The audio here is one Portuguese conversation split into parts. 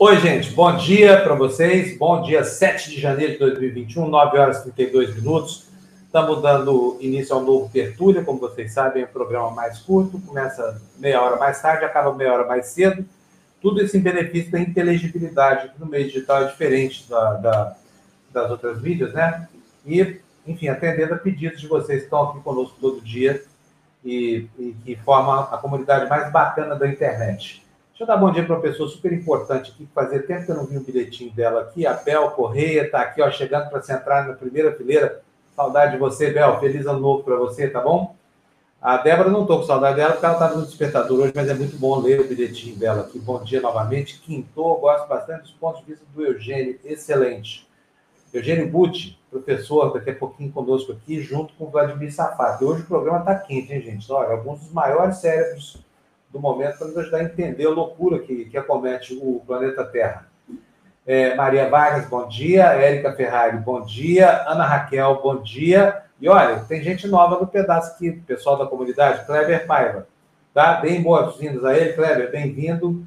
Oi, gente, bom dia para vocês. Bom dia, 7 de janeiro de 2021, 9 horas e 32 minutos. Estamos dando início ao novo Tertúlia, como vocês sabem, é um programa mais curto, começa meia hora mais tarde, acaba meia hora mais cedo. Tudo isso em benefício da inteligibilidade, que no meio digital é diferente da, da, das outras mídias, né? E, enfim, atendendo a pedidos de vocês que estão aqui conosco todo dia e, e que formam a comunidade mais bacana da internet. Deixa eu dar bom dia para uma pessoa super importante aqui, que fazia tempo que eu não vi o bilhetinho dela aqui. A Bel Correia está aqui, ó, chegando para se entrar na primeira fileira. Saudade de você, Bel. Feliz ano novo para você, tá bom? A Débora não estou com saudade dela, porque ela estava no despertador hoje, mas é muito bom ler o bilhetinho dela aqui. Bom dia novamente. Quintou, gosto bastante dos pontos de vista do Eugênio, excelente. Eugênio Butti, professor, daqui a pouquinho conosco aqui, junto com o Vladimir Safat. Hoje o programa está quente, hein, gente? Olha, alguns dos maiores cérebros do momento para nos ajudar a entender a loucura que, que acomete o planeta Terra. É, Maria Vargas, bom dia. Érica Ferrari, bom dia. Ana Raquel, bom dia. E olha, tem gente nova no pedaço aqui, pessoal da comunidade. Kleber Paiva, tá? Bem boas-vindas a ele, Kleber, bem-vindo.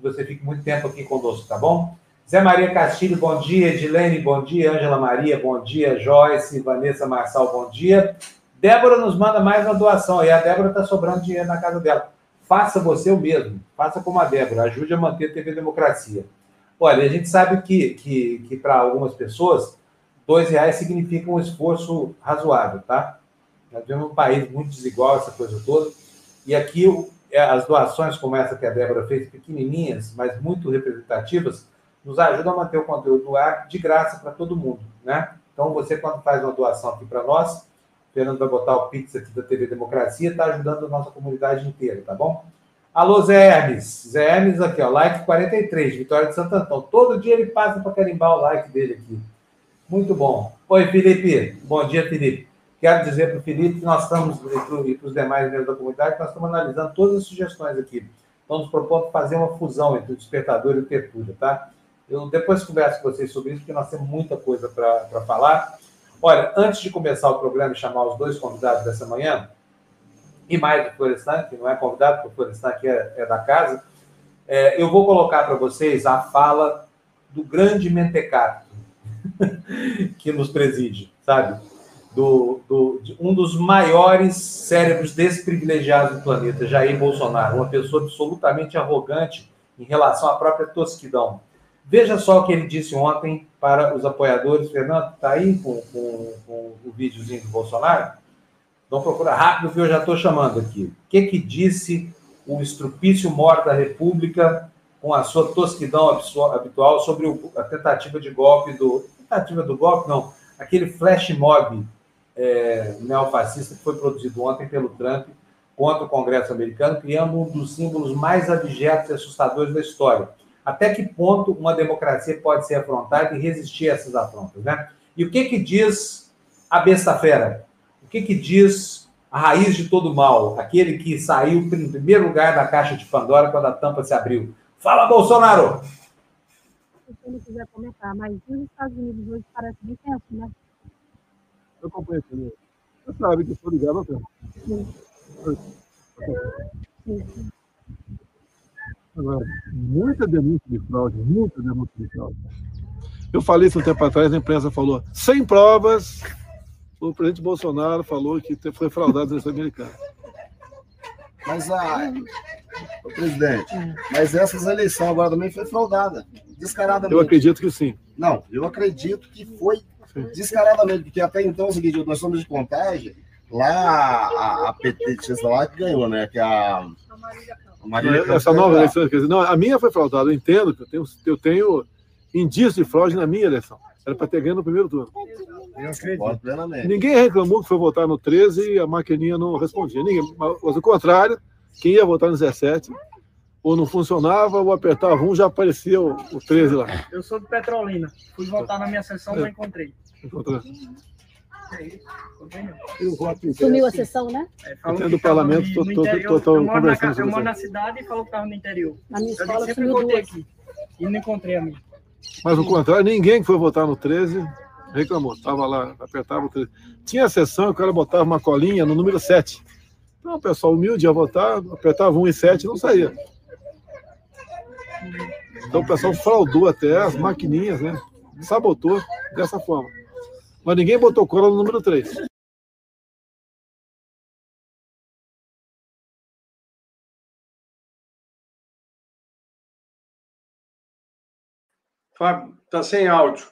Você fique muito tempo aqui conosco, tá bom? Zé Maria Castilho, bom dia. Edilene, bom dia. Ângela Maria, bom dia. Joyce, Vanessa Marçal, bom dia. Débora nos manda mais uma doação. E a Débora está sobrando dinheiro na casa dela. Faça você o mesmo. Faça como a Débora. Ajude a manter a TV Democracia. Olha, a gente sabe que, que, que para algumas pessoas, dois reais significa um esforço razoável, tá? Nós vivemos um país muito desigual, essa coisa toda. E aqui é, as doações, como essa que a Débora fez, pequenininhas, mas muito representativas, nos ajudam a manter o conteúdo no ar de graça para todo mundo, né? Então, você, quando faz uma doação aqui para nós, Fernando vai botar o Pix aqui da TV Democracia, está ajudando a nossa comunidade inteira, tá bom? Alô, Zé Hermes. Zé Hermes aqui, ó, like 43, Vitória de Santo Antão. Todo dia ele passa para carimbar o like dele aqui. Muito bom. Oi, Felipe. Bom dia, Felipe. Quero dizer para o Felipe que nós estamos, e para os demais membros da comunidade, nós estamos analisando todas as sugestões aqui. Estamos propondo fazer uma fusão entre o despertador e o tertúlia, tá? Eu depois converso com vocês sobre isso, porque nós temos muita coisa para falar. Olha, antes de começar o programa e chamar os dois convidados dessa manhã, e mais do Florestan, que não é convidado, porque o Florestan aqui é, é da casa, é, eu vou colocar para vocês a fala do grande mentecato que nos preside, sabe? Do, do, um dos maiores cérebros desprivilegiados do planeta, Jair Bolsonaro, uma pessoa absolutamente arrogante em relação à própria tosquidão. Veja só o que ele disse ontem para os apoiadores. Fernando, está aí com, com, com, o videozinho do Bolsonaro? Então procura rápido que eu já estou chamando aqui. O que, que disse o estrupício mor da República com a sua tosquidão habitual sobre a tentativa de golpe do... Tentativa do golpe, não. Aquele flash mob é, neofascista que foi produzido ontem pelo Trump contra o Congresso americano, criando um dos símbolos mais abjetos e assustadores da história até que ponto uma democracia pode ser afrontada e resistir a essas afrontas, né? E o que que diz a besta fera? O que que diz a raiz de todo mal? Aquele que saiu em primeiro lugar da caixa de Pandora quando a tampa se abriu. Fala, Bolsonaro! Se não quiser comentar, mas os Estados Unidos hoje parece bem tenso, né? Eu acompanho também. Você sabe que eu estou ligado, Sim. Sim. Agora, muita denúncia de fraude, muita denúncia de fraude. Eu falei isso um tempo atrás, a imprensa falou, sem provas, o presidente Bolsonaro falou que foi fraudado eleição americana. Mas a. O presidente, mas essas eleições agora também foi fraudada, descaradamente. Eu acredito que sim. Não, eu acredito que foi sim. descaradamente, porque até então é o seguinte, nós somos de contagem, lá a, a petista lá que ganhou, né? Que é a. Essa nova eleição, quer dizer, não, a minha foi fraudada, eu entendo que eu tenho, eu tenho indício de fraude na minha eleição. Era para ter ganho no primeiro turno. Eu acredito plenamente. Ninguém reclamou que foi votar no 13 e a maquininha não respondia. Ninguém, mas o contrário, quem ia votar no 17, ou não funcionava, ou apertava um, já aparecia o, o 13 lá. Eu sou de Petrolina. Fui votar na minha sessão, é. não encontrei. Encontrou. Sumiu a sessão, né? É, do parlamento, estou conversando. Eu moro na cidade e falou que estava no interior. Na minha escola, eu sempre votei aqui. E não encontrei a minha. Mas o contrário, ninguém que foi votar no 13 reclamou. Estava lá, apertava o 13. Tinha sessão, o cara botava uma colinha no número 7. Então, o pessoal humilde ia votar, apertava 1 e 7 não saía. Então o pessoal fraudou até as maquininhas, né? Sabotou dessa forma. Mas ninguém botou cola no número 3. Fábio, tá sem áudio.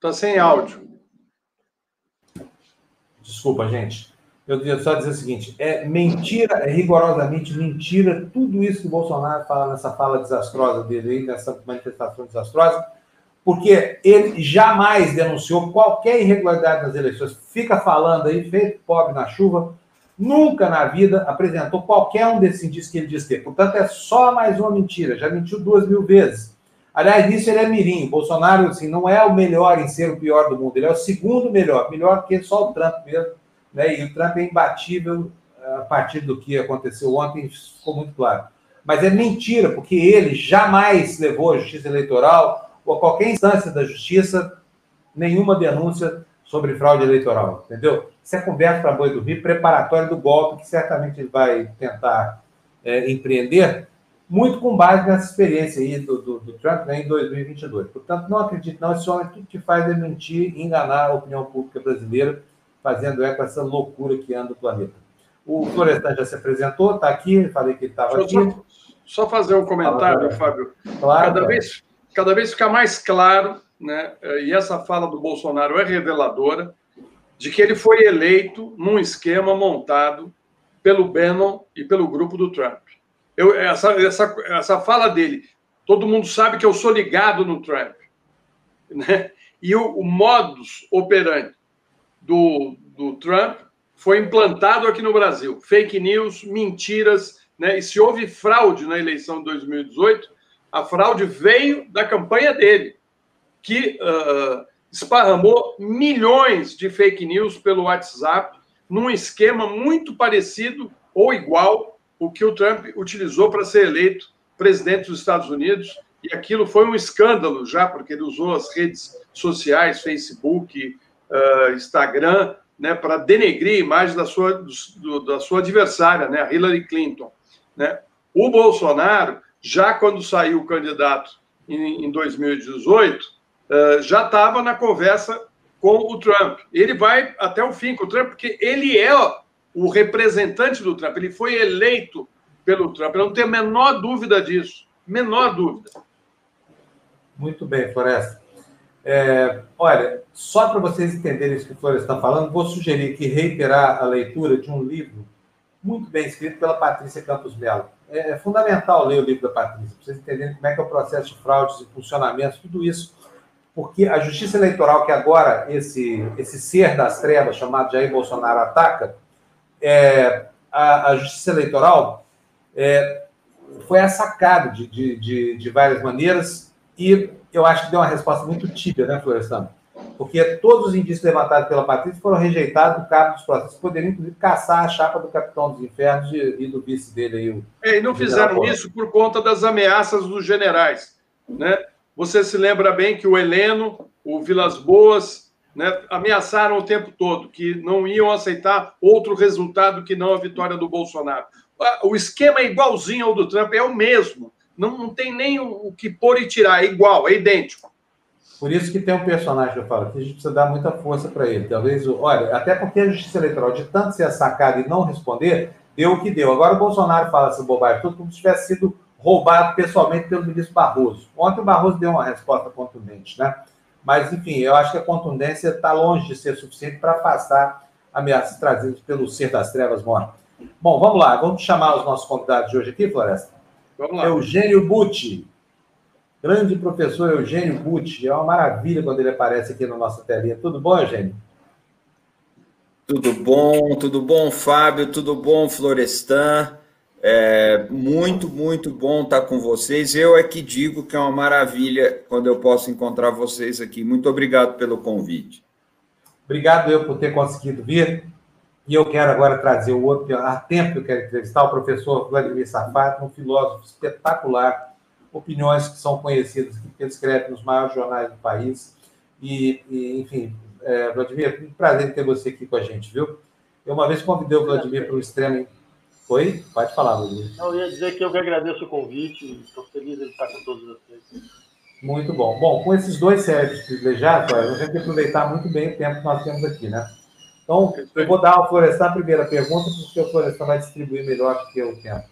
Tá sem áudio. Desculpa, gente. Eu queria só dizer o seguinte: é mentira, é rigorosamente mentira tudo isso que o Bolsonaro fala nessa fala desastrosa dele aí, nessa manifestação desastrosa, porque ele jamais denunciou qualquer irregularidade nas eleições. Fica falando aí, feito pobre na chuva, nunca na vida apresentou qualquer um desses indícios que ele diz ter. Portanto, é só mais uma mentira. Já mentiu duas mil vezes. Aliás, nisso ele é mirim. Bolsonaro, assim, não é o melhor em ser o pior do mundo. Ele é o segundo melhor. Melhor que só o Trump mesmo. Né? E o Trump é imbatível eh, a partir do que aconteceu ontem, ficou muito claro. Mas é mentira, porque ele jamais levou a justiça eleitoral ou a qualquer instância da justiça nenhuma denúncia sobre fraude eleitoral, entendeu? Isso é conversa para boi do Rio, preparatório do golpe que certamente ele vai tentar é, empreender, muito com base nessa experiência aí do, do, do Trump né, em 2022. Portanto, não acredito não, esse homem tudo que faz é mentir e enganar a opinião pública brasileira, fazendo eco essa loucura que anda o planeta. O Florestan já se apresentou, está aqui, falei que ele estava aqui. Só, só, fazer um comentário, Fábio. Claro, cada, vez, cada vez fica mais claro, né, e essa fala do Bolsonaro é reveladora, de que ele foi eleito num esquema montado pelo Bannon e pelo grupo do Trump. Eu, essa, essa, essa fala dele, todo mundo sabe que eu sou ligado no Trump. Né? E o, o modus operandi do, do Trump foi implantado aqui no Brasil. Fake news, mentiras, né? E se houve fraude na eleição de 2018, a fraude veio da campanha dele, que uh, esparramou milhões de fake news pelo WhatsApp, num esquema muito parecido ou igual o que o Trump utilizou para ser eleito presidente dos Estados Unidos. E aquilo foi um escândalo já, porque ele usou as redes sociais, Facebook, uh, Instagram, né, para denegrir a imagem da sua, do, da sua adversária, né, Hillary Clinton. Né? O Bolsonaro, já quando saiu o candidato em, em 2018, uh, já estava na conversa com o Trump. Ele vai até o fim com o Trump, porque ele é o representante do Trump, ele foi eleito pelo Trump. Eu não tenho a menor dúvida disso. Menor dúvida. Muito bem, Floresta. É, olha, só para vocês entenderem isso que o Flores está falando, vou sugerir que reiterar a leitura de um livro muito bem escrito pela Patrícia Campos Melo. É, é fundamental ler o livro da Patrícia, para vocês entenderem como é que é o processo de fraudes e funcionamento, tudo isso, porque a justiça eleitoral que agora esse, esse ser das trevas chamado Jair Bolsonaro ataca, é, a, a, justiça eleitoral é, foi assacada de, de, de, de várias maneiras e eu acho que deu uma resposta muito típia, né, Florestan? Porque todos os indícios levantados pela Patrícia foram rejeitados do cabo dos processos. Poderiam, inclusive, caçar a chapa do capitão dos infernos e, do vice dele aí. O, é, e não fizeram isso por conta das ameaças dos generais. Né? Você se lembra bem que o Heleno, o Vilas Boas, né, ameaçaram o tempo todo que não iam aceitar outro resultado que não a vitória do Bolsonaro. O esquema é igualzinho ao do Trump, é o mesmo. Não, não tem nem o, que pôr e tirar, é igual, é idêntico. Por isso que tem um personagem que eu falo que a gente precisa dar muita força para ele. Talvez, olha, até porque a justiça eleitoral, de tanto ser sacada e não responder, deu o que deu. Agora o Bolsonaro fala essa bobagem tudo como se tivesse sido roubado pessoalmente pelo ministro Barroso. Ontem o Barroso deu uma resposta contundente, né? Mas, enfim, eu acho que a contundência está longe de ser suficiente para afastar ameaças trazidas pelo ser das trevas morto. Bom, vamos lá, vamos chamar os nossos convidados de hoje aqui, Floresta. Vamos lá. Eugênio Butti. Grande professor Eugênio Butti. É uma maravilha quando ele aparece aqui na nossa telinha. Tudo bom, Eugênio? Tudo bom, tudo bom, Fábio, tudo bom, Florestan. É muito, muito bom estar com vocês. Eu é que digo que é uma maravilha quando eu posso encontrar vocês aqui. Muito obrigado pelo convite. Obrigado eu por ter conseguido vir. E eu quero agora trazer o outro, há tempo que eu quero entrevistar, o professor Vladimir Safato, um filósofo espetacular, opiniões que são conhecidas, que ele escreve nos maiores jornais do país. E, e enfim, é, Vladimir, um prazer ter você aqui com a gente, viu? Eu uma vez convidei o Vladimir para o extremo Oi? Pode falar, Rodrigo. Eu ia dizer que eu que agradeço o convite, estou feliz de estar com todos vocês. Muito bom. Bom, com esses dois cérebros privilegiados, a gente tem que aproveitar muito bem o tempo que nós temos aqui, né? Então, eu vou dar ao Florestan a primeira pergunta, porque o Florestan vai distribuir melhor do que o tempo.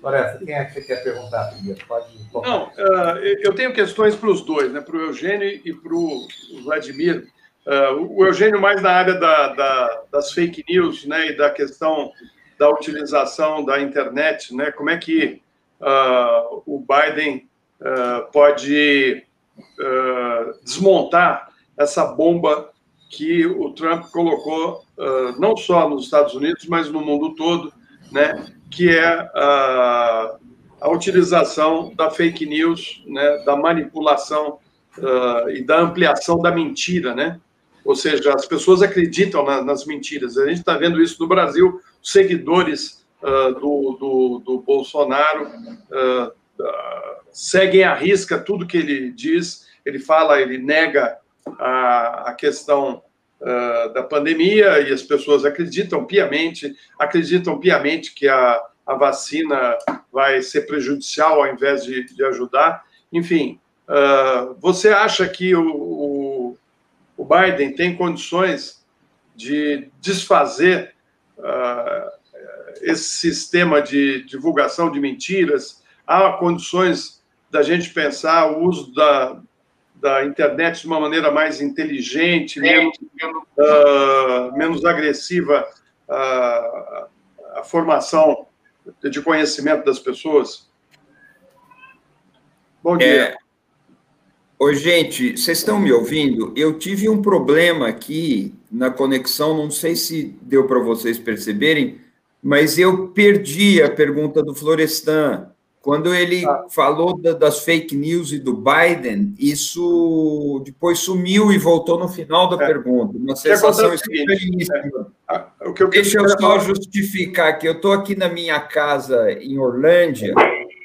Floresta, quem é que você quer perguntar primeiro? Pode Não, uh, eu tenho questões para os dois, né? para o Eugênio e para o Vladimir. Uh, o Eugênio mais na área da, da, das fake news né? e da questão da utilização da internet, né? como é que uh, o Biden pode desmontar essa bomba que o Trump colocou não só nos Estados Unidos, mas no mundo todo, né? Que é a, a utilização da fake news, né, da manipulação uh, e da ampliação da mentira, né? Ou seja, as pessoas acreditam na, nas mentiras. A gente está vendo isso no Brasil, seguidores uh, do, do, do, Bolsonaro uh, seguem à risca tudo que ele diz, ele fala, ele nega a, a questão uh, da pandemia e as pessoas acreditam piamente, acreditam piamente que a, a vacina vai ser prejudicial ao invés de, de ajudar. Enfim, uh, você acha que o, o, o, Biden tem condições de desfazer uh, esse sistema de divulgação de mentiras? Há condições da gente pensar o uso da, da internet de uma maneira mais inteligente, menos, uh, menos agressiva à, à formação de conhecimento das pessoas? Bom dia. É... Oi, gente, vocês estão me ouvindo? Eu tive um problema aqui na conexão, não sei se deu para vocês perceberem, mas eu perdi a pergunta do Florestan. Quando ele ah. falou da, das fake news e do Biden, isso depois sumiu e voltou no final da é. pergunta. Uma sensação estranhíssima. É. Ah, eu Deixa eu só justificar que eu estou aqui na minha casa em Orlândia,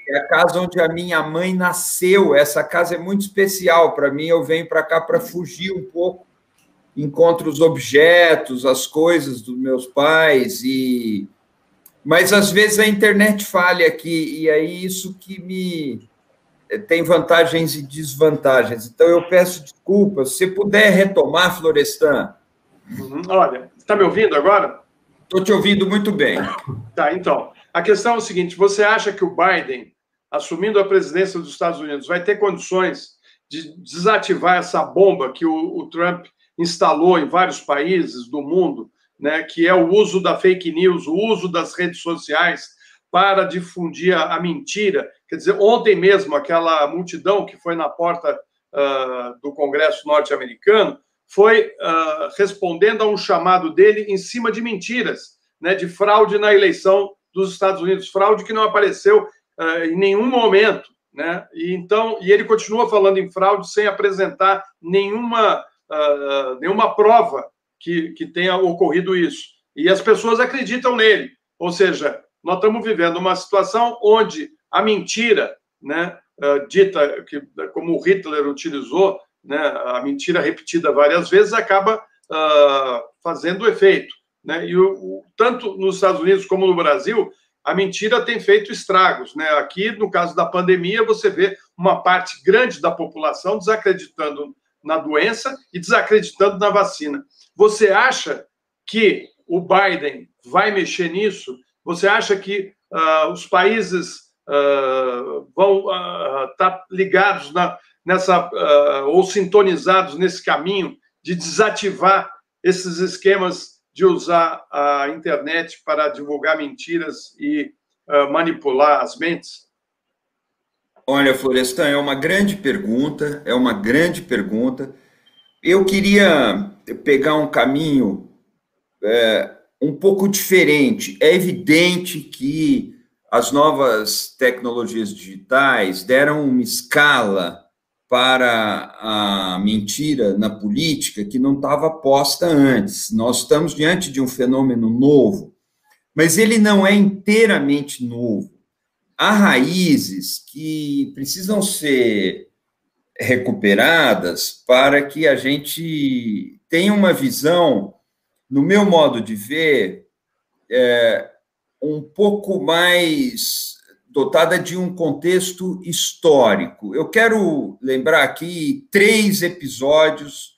é a casa onde a minha mãe nasceu. Essa casa é muito especial para mim. Eu venho para cá para fugir um pouco, encontro os objetos, as coisas dos meus pais e mas às vezes a internet falha aqui, e aí isso que me tem vantagens e desvantagens. Então eu peço desculpas. Se puder retomar, Florestan. Uhum. Olha, está me ouvindo agora? Estou te ouvindo muito bem. Tá, então. A questão é o seguinte: você acha que o Biden, assumindo a presidência dos Estados Unidos, vai ter condições de desativar essa bomba que o, o Trump instalou em vários países do mundo né, que é o uso da fake news, o uso das redes sociais para difundir a, mentira. Quer dizer, ontem mesmo, aquela multidão que foi na porta uh, do Congresso norte-americano foi uh, respondendo a um chamado dele em cima de mentiras, né, de fraude na eleição dos Estados Unidos, fraude que não apareceu uh, em nenhum momento. Né? E então, e ele continua falando em fraude sem apresentar nenhuma, nenhuma prova que, que tenha ocorrido isso. E as pessoas acreditam nele. Ou seja, nós estamos vivendo uma situação onde a mentira, né, uh, dita que, como Hitler utilizou, né, a mentira repetida várias vezes acaba uh, fazendo efeito. Né? E o, o, tanto nos Estados Unidos como no Brasil, a mentira tem feito estragos. Né? Aqui, no caso da pandemia, você vê uma parte grande da população desacreditando na doença e desacreditando na vacina. Você acha que o Biden vai mexer nisso? Você acha que uh, os países uh, vão estar uh, tá ligados na, nessa ou sintonizados nesse caminho de desativar esses esquemas de usar a internet para divulgar mentiras e manipular as mentes? Olha, Florestan, é uma grande pergunta, é uma grande pergunta. Eu queria pegar um caminho é, um pouco diferente. É evidente que as novas tecnologias digitais deram uma escala para a mentira na política que não estava posta antes. Nós estamos diante de um fenômeno novo, mas ele não é inteiramente novo. Há raízes que precisam ser recuperadas para que a gente tenha uma visão, no meu modo de ver, é, um pouco mais dotada de um contexto histórico. Eu quero lembrar aqui três episódios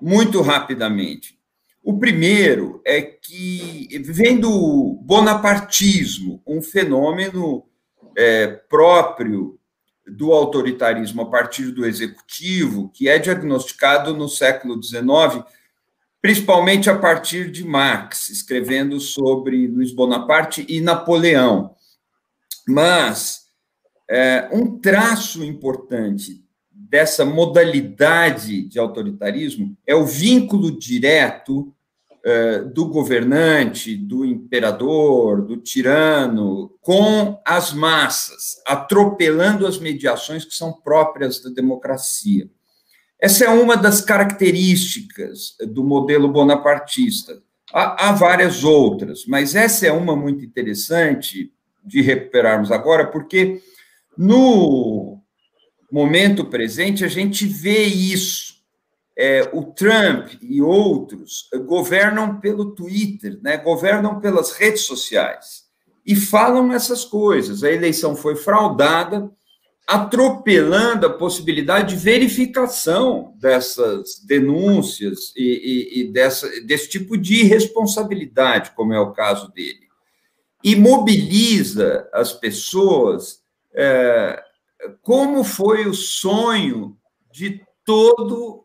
muito rapidamente. O primeiro é que vem do bonapartismo, um fenômeno é, próprio do autoritarismo a partir do executivo, que é diagnosticado no século XIX, principalmente a partir de Marx, escrevendo sobre Luiz Bonaparte e Napoleão. Mas é, um traço importante dessa modalidade de autoritarismo é o vínculo direto do governante, do imperador, do tirano, com as massas, atropelando as mediações que são próprias da democracia. Essa é uma das características do modelo bonapartista. Há, há várias outras, mas essa é uma muito interessante de recuperarmos agora, porque no momento presente a gente vê isso. É, o Trump e outros governam pelo Twitter, né, governam pelas redes sociais e falam essas coisas. A eleição foi fraudada, atropelando a possibilidade de verificação dessas denúncias e, e, e dessa, desse tipo de responsabilidade, como é o caso dele e mobiliza as pessoas é, como foi o sonho de todo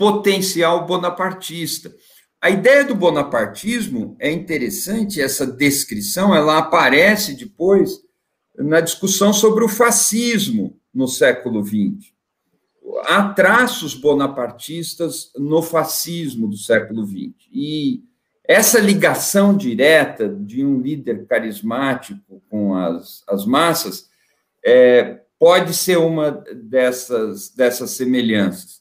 potencial bonapartista. A ideia do bonapartismo é interessante, essa descrição, ela aparece depois na discussão sobre o fascismo no século XX. Há traços bonapartistas no fascismo do século XX. E essa ligação direta de um líder carismático com as, as massas é, pode ser uma dessas, dessas semelhanças.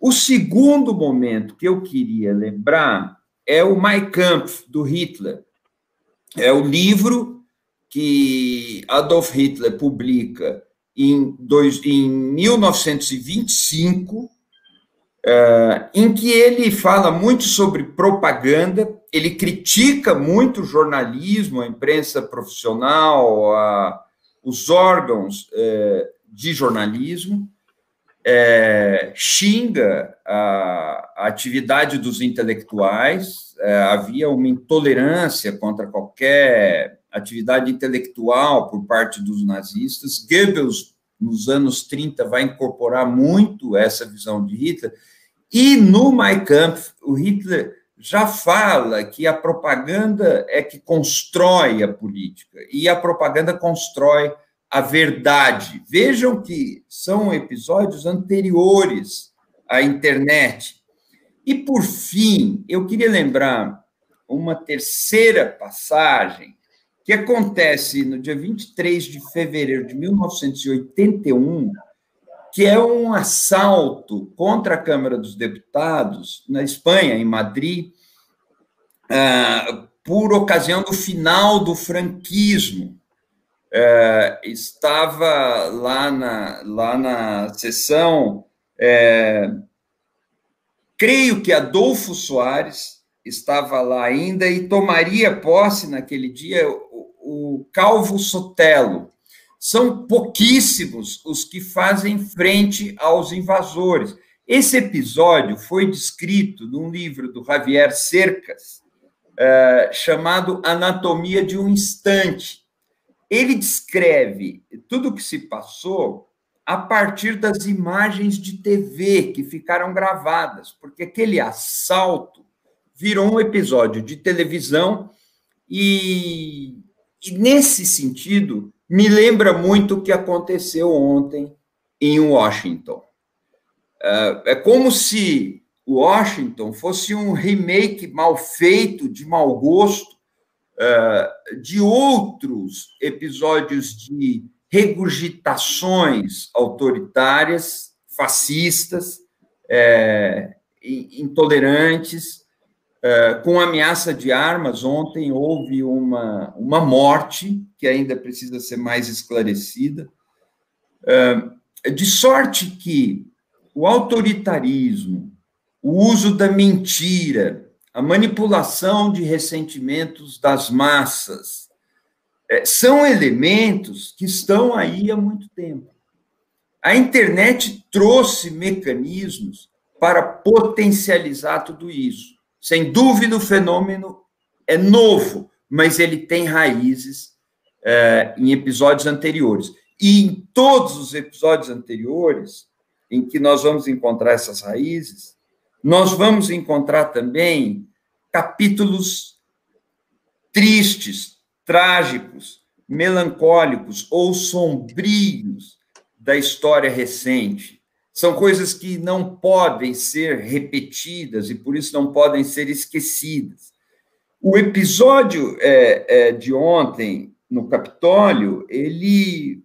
O segundo momento que eu queria lembrar é o Mein Kampf, do Hitler. É o livro que Adolf Hitler publica em, dois, em 1925, Uh, em que ele fala muito sobre propaganda, ele critica muito o jornalismo, a imprensa profissional, a, os órgãos uh, de jornalismo, uh, xinga a, a, atividade dos intelectuais, havia uma intolerância contra qualquer atividade intelectual por parte dos nazistas. Goebbels, nos anos 30, vai incorporar muito essa visão de Hitler, e no Mein Kampf, o Hitler já fala que a propaganda é que constrói a política. E a propaganda constrói a verdade. Vejam que são episódios anteriores à internet. E, por fim, eu queria lembrar uma terceira passagem que acontece no dia 23 de fevereiro de 1981, que é um assalto contra a Câmara dos Deputados na Espanha, em Madrid, ah, por ocasião do final do franquismo. É, estava lá na, lá na sessão, é, creio que Adolfo Soares estava lá ainda e tomaria posse naquele dia o, o Calvo Sotelo, são pouquíssimos os que fazem frente aos invasores. Esse episódio foi descrito num livro do Javier Cercas, uh, chamado Anatomia de um Instante. Ele descreve tudo o que se passou a partir das imagens de TV que ficaram gravadas, porque aquele assalto virou um episódio de televisão e, e nesse sentido, me lembra muito o que aconteceu ontem em Washington. É, é como se Washington fosse um remake mal feito, de mau gosto, é, de outros episódios de regurgitações autoritárias, fascistas, é, intolerantes, é, com ameaça de armas, ontem houve uma, uma morte, que ainda precisa ser mais esclarecida, é, de sorte que o autoritarismo, o uso da mentira, a manipulação de ressentimentos das massas, é, são elementos que estão aí há muito tempo. A internet trouxe mecanismos para potencializar tudo isso. Sem dúvida, o fenômeno é novo, mas ele tem raízes é, em episódios anteriores. E em todos os episódios anteriores, em que nós vamos encontrar essas raízes, nós vamos encontrar também capítulos tristes, trágicos, melancólicos ou sombrios da história recente. São coisas que não podem ser repetidas e por isso não podem ser esquecidas. O episódio é, é, de ontem no Capitólio ele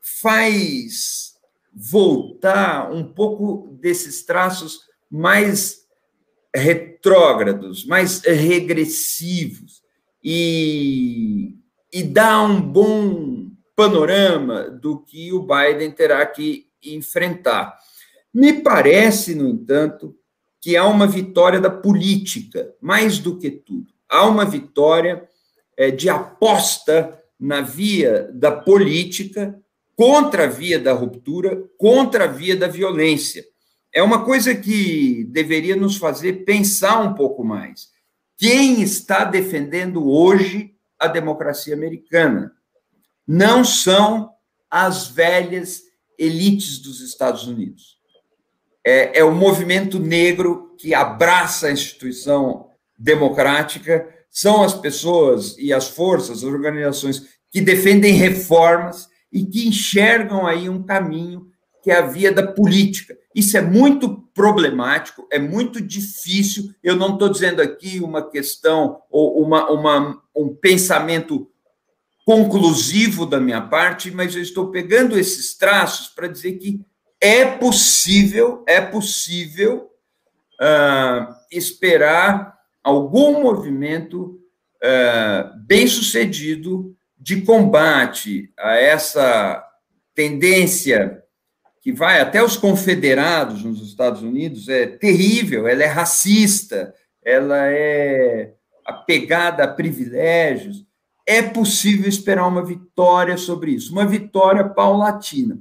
faz voltar um pouco desses traços mais retrógrados, mais regressivos e, e dá um bom panorama do que o Biden terá que enfrentar. Me parece, no entanto, que há uma vitória da política, mais do que tudo. Há uma vitória é, de aposta na via da política contra a via da ruptura, contra a via da violência é uma coisa que deveria nos fazer pensar um pouco mais. Quem está defendendo hoje a democracia americana? Não são as velhas elites dos Estados Unidos. É, é o movimento negro que abraça a instituição democrática, são as pessoas e as forças, as organizações que defendem reformas e que enxergam aí um caminho que é a via da política. Isso é muito problemático, é muito difícil. Eu não estou dizendo aqui uma questão ou uma, uma, um pensamento conclusivo da minha parte, mas eu estou pegando esses traços para dizer que é possível, é possível uh, esperar algum movimento uh, bem sucedido de combate a essa tendência que vai até os confederados nos Estados Unidos, é terrível, ela é racista, ela é apegada a privilégios. É possível esperar uma vitória sobre isso, uma vitória paulatina.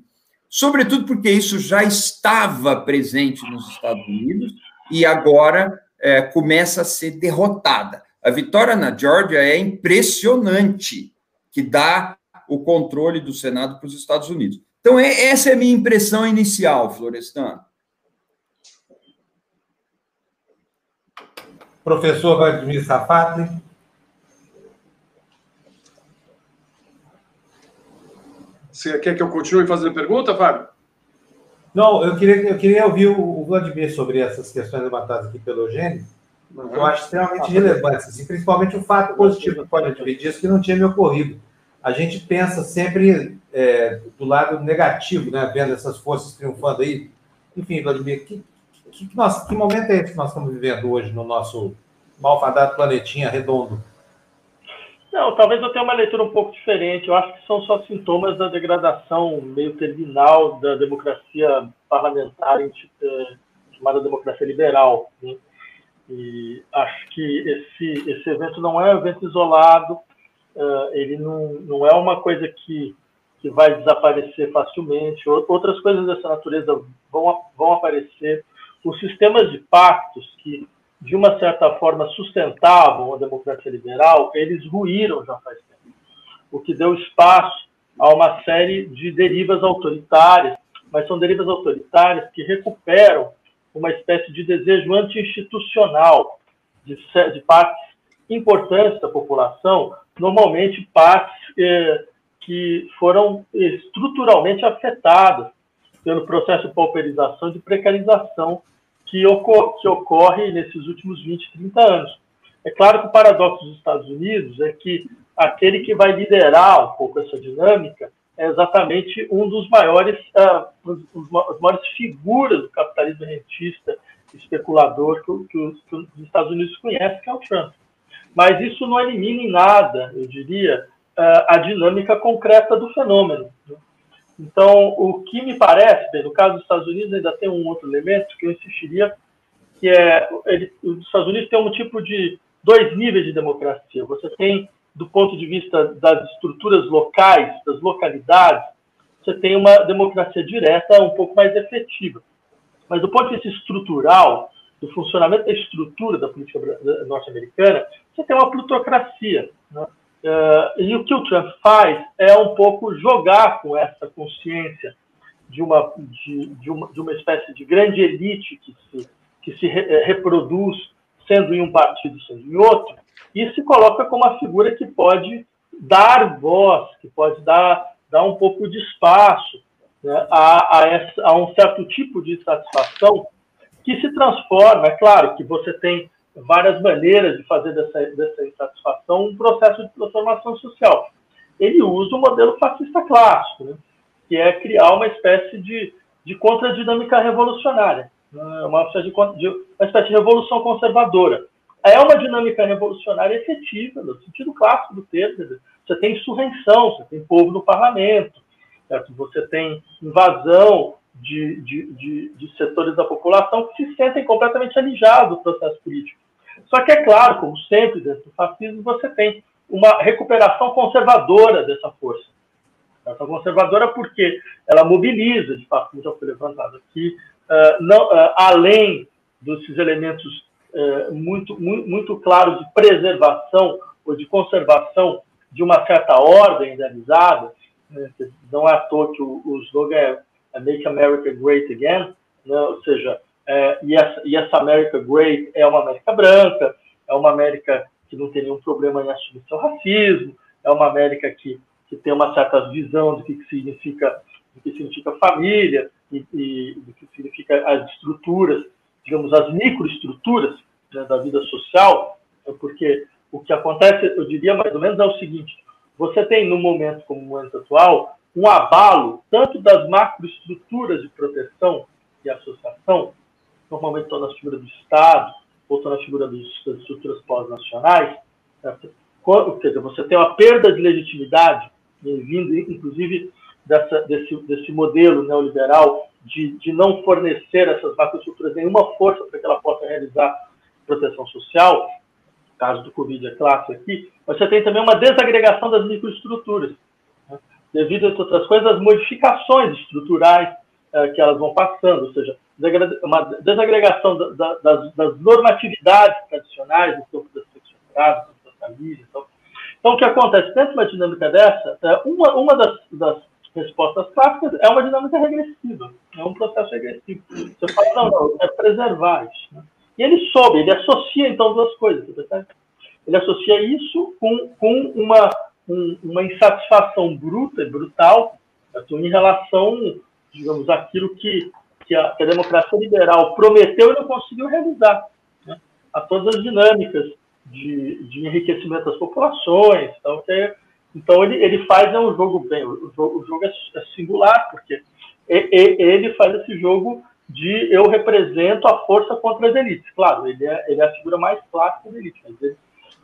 Sobretudo porque isso já estava presente nos Estados Unidos e agora é, começa a ser derrotada. A vitória na Georgia é impressionante, que dá o controle do Senado para os Estados Unidos. Então, é, essa é a minha impressão inicial, Florestan. Professor Vladimir Safati. Você quer que eu continue fazendo pergunta, Fábio? Não, eu queria, eu queria ouvir o Vladimir sobre essas questões levantadas aqui pelo Eugênio. Uhum. Eu acho extremamente relevantes, assim, principalmente o fato positivo que pode dividir isso que não tinha me ocorrido. A gente pensa sempre é, do lado negativo, né? Vendo essas forças triunfando aí. Enfim, Vladimir, que, que, que, que momento é esse que nós estamos vivendo hoje no nosso malfadado planetinha redondo? Não, talvez eu tenha uma leitura um pouco diferente. Eu acho que são só sintomas da degradação meio terminal da democracia parlamentar é, chamada democracia liberal. Né? E acho que esse, esse evento não é um evento isolado, uh, ele não, não é uma coisa que que vai desaparecer facilmente. Outras coisas dessa natureza vão, vão aparecer. Os sistemas de pactos que, de uma certa forma, sustentavam a democracia liberal, eles ruíram já faz tempo, o que deu espaço a uma série de derivas autoritárias, mas são derivas autoritárias que recuperam uma espécie de desejo anti-institucional de, de partes importantes da população, normalmente partes eh, que foram estruturalmente afetadas pelo processo de pauperização e de precarização que, ocor que ocorre nesses últimos 20, 30 anos. É claro que o paradoxo dos Estados Unidos é que aquele que vai liderar um pouco essa dinâmica é exatamente um dos maiores, uh, os, as maiores figuras do capitalismo rentista, especulador que, que, que os Estados Unidos conhecem, que é o Trump. Mas isso não elimina em nada, eu diria, a dinâmica concreta do fenômeno. Né? Então, o que me parece, no caso dos Estados Unidos, ainda tem um outro elemento que eu insistiria que é ele, os Estados Unidos tem um tipo de dois níveis de democracia. Você tem, do ponto de vista das estruturas locais, das localidades, você tem uma democracia direta um pouco mais efetiva. Mas do ponto de vista estrutural, do funcionamento da estrutura da política norte-americana, você tem uma plutocracia. Né? Uh, e o que o Trump faz é um pouco jogar com essa consciência de uma, de, de uma, de uma espécie de grande elite que se, que se re, eh, reproduz, sendo em um partido, sendo em outro, e se coloca como uma figura que pode dar voz, que pode dar, dar um pouco de espaço né, a, a, essa, a um certo tipo de satisfação que se transforma. É claro que você tem várias maneiras de fazer dessa, dessa insatisfação um processo de transformação social. Ele usa o modelo fascista clássico, né, que é criar uma espécie de, de contradinâmica revolucionária, né, uma espécie de, de, uma espécie de revolução conservadora. É uma dinâmica revolucionária efetiva, no sentido clássico do termo. Você tem insurreição, você tem povo no parlamento, certo? você tem invasão de, de, de, de, setores da população que se sentem completamente alijados do processo político. Só que é claro, como sempre dentro do fascismo, você tem uma recuperação conservadora dessa força. Essa conservadora porque ela mobiliza, de fato, como já foi levantado aqui, uh, não, uh, além desses elementos uh, muito, muito, muito claros de preservação ou de conservação de uma certa ordem idealizada, né, não é à toa que o, o slogan é Make America Great Again, né? ou seja, é, e, essa, e essa América Great é uma América branca, é uma América que não tem nenhum problema em assumir seu racismo, é uma América que, que tem uma certa visão do que, que significa do que significa família e, e do que significa as estruturas, digamos, as microestruturas né, da vida social, é porque o que acontece, eu diria mais ou menos, é o seguinte: você tem, no momento como o momento atual, um abalo tanto das macroestruturas de proteção e associação, normalmente estão na figura do Estado, ou estão na figura das estruturas pós-nacionais, quer dizer, você tem uma perda de legitimidade, vindo inclusive dessa, desse, desse modelo neoliberal de, de não fornecer essas macroestruturas nenhuma força para que ela possa realizar proteção social, caso do Covid é clássico aqui, você tem também uma desagregação das microestruturas devido, entre outras coisas, às modificações estruturais uh, que elas vão passando, ou seja, uma desagregação da, da, das, das, normatividades tradicionais do campo da sexualidade, da família. Então. então, o que acontece dentro de uma dinâmica dessa, é, uma, uma das, das respostas clássicas é uma dinâmica regressiva, é um processo regressivo. Você fala, não, não, é preservar isso. Né? E ele soube, ele associa então duas coisas, ele associa isso com, com uma um, uma insatisfação bruta brutal em relação, digamos, àquilo que, que, a, que a democracia liberal prometeu e não conseguiu realizar. Né? A todas as dinâmicas de, de enriquecimento das populações. Então, que, então ele, ele faz é um jogo bem, o jogo, o jogo é, é singular, porque ele faz esse jogo de eu represento a força contra as elites. Claro, ele é, ele é a figura mais clássica da elite, mas, ele,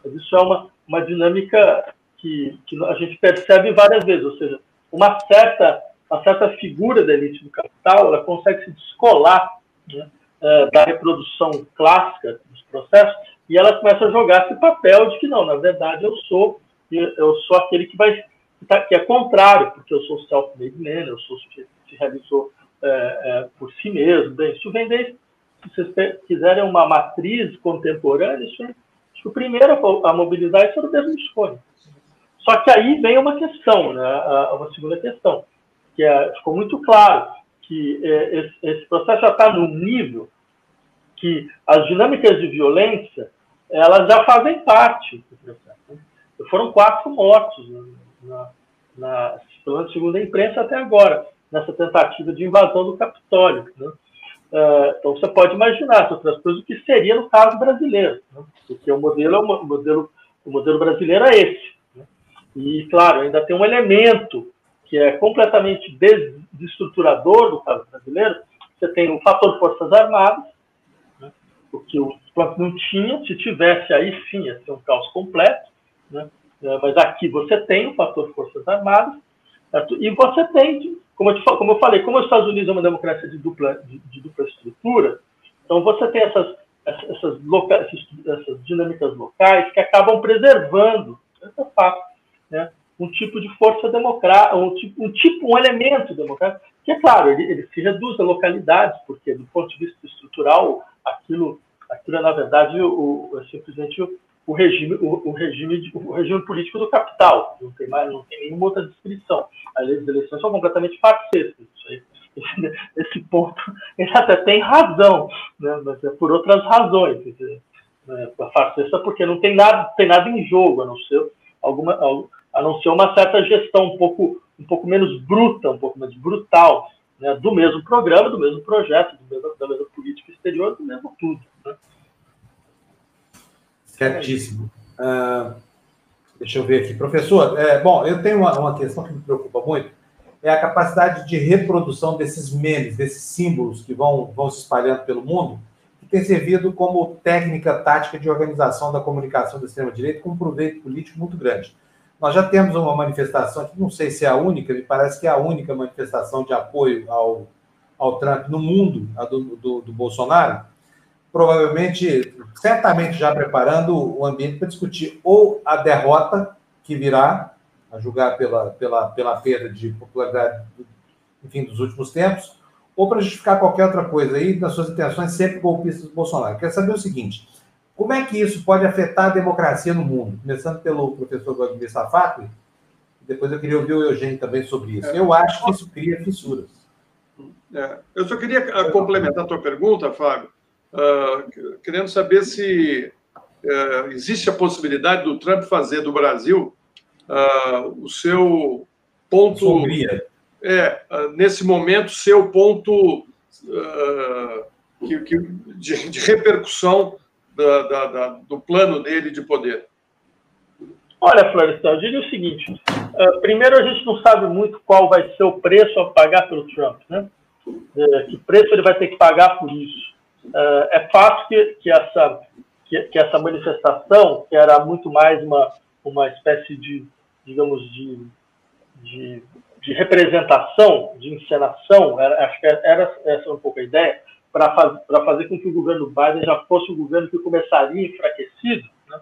mas isso é uma, uma dinâmica que, que a gente percebe várias vezes, ou seja, uma certa, uma certa figura da elite do capital, ela consegue se descolar né, é, da reprodução clássica dos processos e ela começa a jogar esse papel de que não, na verdade eu sou eu sou aquele que vai tá, que é contrário, porque eu sou self-made man, eu sou o que se realizou é, é, por si mesmo. Bem, isso vem desde, se vocês quiserem uma matriz contemporânea, isso, isso o primeiro a mobilizar isso era o Berlusconi. Só que aí vem uma questão, né, uma segunda questão, que é, ficou muito claro que é, esse, esse processo já está num nível que as dinâmicas de violência elas já fazem parte do processo. Né? Foram quatro mortos, na, na, pelo menos segundo a imprensa até agora, nessa tentativa de invasão do Capitólio. Né? Uh, então você pode imaginar, outras coisas, o que seria no caso brasileiro, né? porque o modelo, é o modelo, o modelo brasileiro é esse. E, claro, ainda tem um elemento que é completamente desestruturador do caso brasileiro. Você tem o fator Forças Armadas, né, o que o Trump não tinha. Se tivesse, aí sim ia ser um caos completo. Né, é, mas aqui você tem o fator Forças Armadas. Certo? E você tem, como eu, te, como eu falei, como os Estados Unidos é uma democracia de dupla, de, de dupla estrutura, então você tem essas, loca, essas dinâmicas locais que acabam preservando, esse é fato, né? um tipo de força democrática, um tipo, um, tipo, um elemento democrático, que é claro, ele, ele se reduz a localidades, porque do ponto de vista estrutural, aquilo, aquilo é, na verdade, o, é simplesmente o, o regime, o, o, regime, o regime político do capital. Não tem mais, não tem nenhuma outra descrição. As leis de eleições são completamente farsescas. Esse ponto, ele até tem razão, né? mas é por outras razões. Né? A farsesta porque não tem nada, tem nada em jogo, a não ser alguma, a não ser uma certa gestão um pouco, um pouco menos bruta, um pouco menos brutal, né, do mesmo programa, do mesmo projeto, do mesmo, da mesma política exterior, do mesmo tudo. Né? Certíssimo. Uh, deixa eu ver aqui. Professor, é, bom, eu tenho uma, uma questão que me preocupa muito, é a capacidade de reprodução desses memes, desses símbolos que vão, vão se espalhando pelo mundo, que tem servido como técnica tática de organização da comunicação da extrema-direita com um proveito político muito grande. Nós já temos uma manifestação aqui, não sei se é a única, me parece que é a única manifestação de apoio ao, ao Trump no mundo, a do, do, do Bolsonaro, provavelmente, certamente já preparando o ambiente para discutir ou a derrota que virá, a julgar pela, pela, pela perda de popularidade, enfim, dos últimos tempos, ou para justificar qualquer outra coisa aí, nas suas intenções sempre golpistas do Bolsonaro. Quero saber o seguinte, como é que isso pode afetar a democracia no mundo? Começando pelo professor Vladimir Safato, depois eu queria ouvir o Eugênio também sobre isso. Eu acho que isso cria fissuras. É, eu só queria ah, complementar a tua pergunta, Fábio, uh, querendo saber se uh, existe a possibilidade do Trump fazer do Brasil uh, o seu ponto. Sombria. É, nesse momento, seu ponto que, que, de, de repercussão da, da, da, do plano dele de poder? Olha, Florestan, eu diria o seguinte: uh, primeiro, a gente não sabe muito qual vai ser o preço a pagar pelo Trump, né? Uh, que preço ele vai ter que pagar por isso? Uh, é fácil que, que, essa, que, que, essa manifestação, que era muito mais uma, uma espécie de, digamos, de, de, de representação, de encenação, era, acho que era essa um pouco a ideia, para faz, fazer com que o governo Biden já fosse um governo que começaria enfraquecido, né,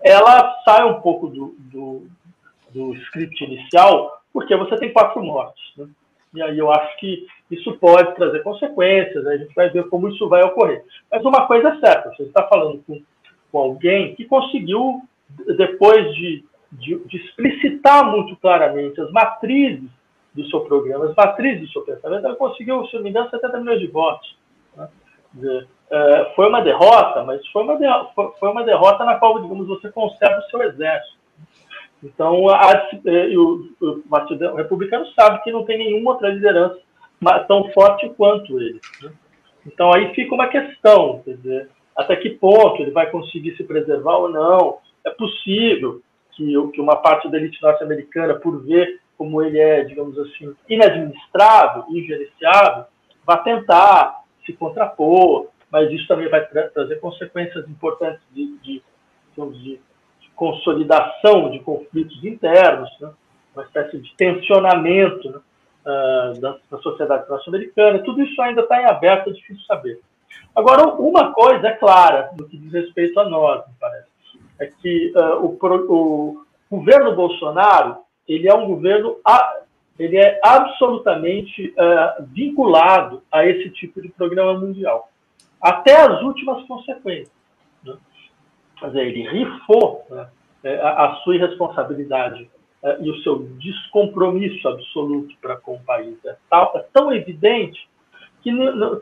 ela sai um pouco do, do, do, script inicial, porque você tem quatro mortes. Né? E aí eu acho que isso pode trazer consequências, a gente vai ver como isso vai ocorrer. Mas uma coisa é certa, você está falando com, com alguém que conseguiu, depois de, de, de explicitar muito claramente as matrizes do seu programa, as matrizes do seu pensamento, ela conseguiu, se não me engano, 70 milhões de votos. Dizer, é, foi uma derrota, mas foi uma, derrota, foi uma derrota na qual, digamos, você conserva o seu exército. Então, a, a, o, o Partido Republicano sabe que não tem nenhuma outra liderança tão forte quanto ele. Né? Então, aí fica uma questão, quer dizer, até que ponto ele vai conseguir se preservar ou não. É possível que, que uma parte da elite norte-americana, por ver como ele é, digamos assim, inadministrável, ingerenciável, vá tentar se contrapor, mas isso também vai tra trazer consequências importantes de, de, de, de, consolidação de conflitos internos, né? uma espécie de tensionamento né? uh, da, da, sociedade norte-americana. Tudo isso ainda está em aberto, é difícil saber. Agora, uma coisa é clara no que diz respeito a nós, me parece, é que uh, o, o governo Bolsonaro ele é um governo ele é absolutamente uh, vinculado a esse tipo de programa mundial, até as últimas consequências. Né? Quer dizer, ele rifou né, é, a, a, sua irresponsabilidade uh, e o seu descompromisso absoluto para com o país é, tal, é tão evidente que,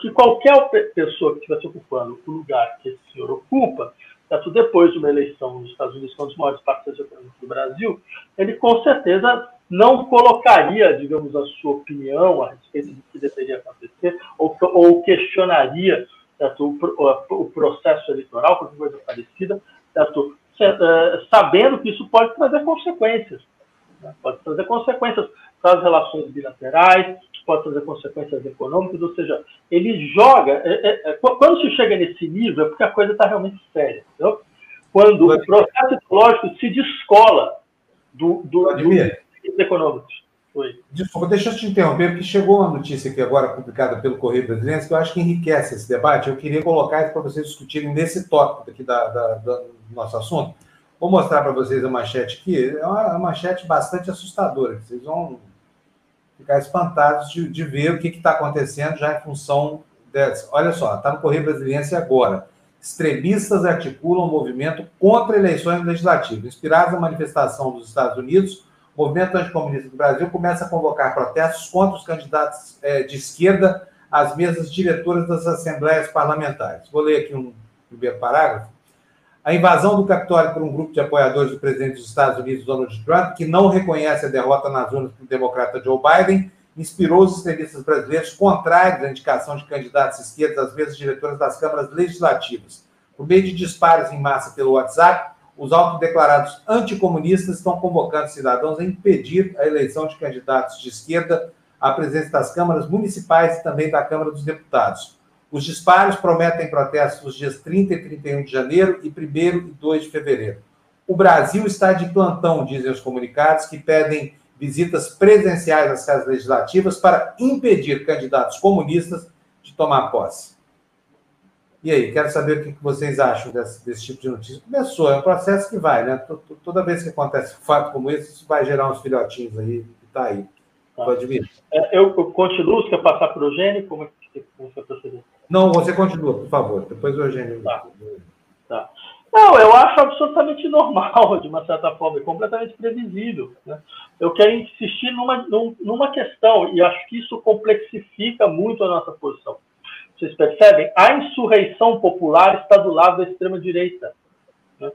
que qualquer pessoa que estivesse ocupando o lugar que esse senhor ocupa, tanto depois de uma eleição nos Estados Unidos, é um dos maiores parceiros econômicos do Brasil, ele com certeza não colocaria, digamos, a sua opinião a respeito do que deveria acontecer, ou, ou questionaria certo, o, o, processo eleitoral, qualquer coisa parecida, certo, é, sabendo que isso pode trazer consequências. Né? Pode trazer consequências para as relações bilaterais, pode trazer consequências econômicas, ou seja, ele joga. É, é, é quando se chega nesse nível, é porque a coisa está realmente séria. Entendeu? Quando o processo ideológico se descola do, do, do econômicos. Oi. Desculpa, deixa eu te interromper, porque chegou uma notícia aqui agora publicada pelo Correio Brasileiro que eu acho que enriquece esse debate. Eu queria colocar isso para vocês discutirem nesse tópico aqui da, da, da, do nosso assunto. Vou mostrar para vocês a manchete aqui. É uma manchete bastante assustadora. Vocês vão ficar espantados de, de ver o que está acontecendo já em função dessa. Olha só, está no Correio Brasiliense agora. Extremistas articulam movimento contra eleições legislativas. Inspirados na manifestação dos Estados Unidos, o movimento anticomunista do Brasil começa a convocar protestos contra os candidatos é, de esquerda às mesas diretoras das assembleias parlamentares. Vou ler aqui um primeiro parágrafo. A invasão do Capitólio por um grupo de apoiadores do presidente dos Estados Unidos, Donald Trump, que não reconhece a derrota nas urnas do democrata Joe Biden, inspirou os extremistas brasileiros contrários à indicação de candidatos esquerdos às mesas diretoras das câmaras legislativas. Por meio de disparos em massa pelo WhatsApp, os autodeclarados anticomunistas estão convocando cidadãos a impedir a eleição de candidatos de esquerda à presença das câmaras municipais e também da Câmara dos Deputados. Os disparos prometem protestos nos dias 30 e 31 de janeiro e 1 e 2 de fevereiro. O Brasil está de plantão, dizem os comunicados, que pedem visitas presenciais às casas legislativas para impedir candidatos comunistas de tomar posse. E aí, quero saber o que vocês acham desse, desse tipo de notícia. Começou, é um processo que vai, né? Toda vez que acontece um fato como esse, isso vai gerar uns filhotinhos aí, que está aí. Pode vir. É, eu continuo, você quer passar para o Eugênio? Como é que você proceder? Não, você continua, por favor. Depois o Eugênio. Tá. tá. Não, eu acho absolutamente normal, de uma certa forma, completamente previsível. Né? Eu quero insistir numa, numa questão, e acho que isso complexifica muito a nossa posição. Vocês percebem? A insurreição popular está do lado da extrema-direita. Né?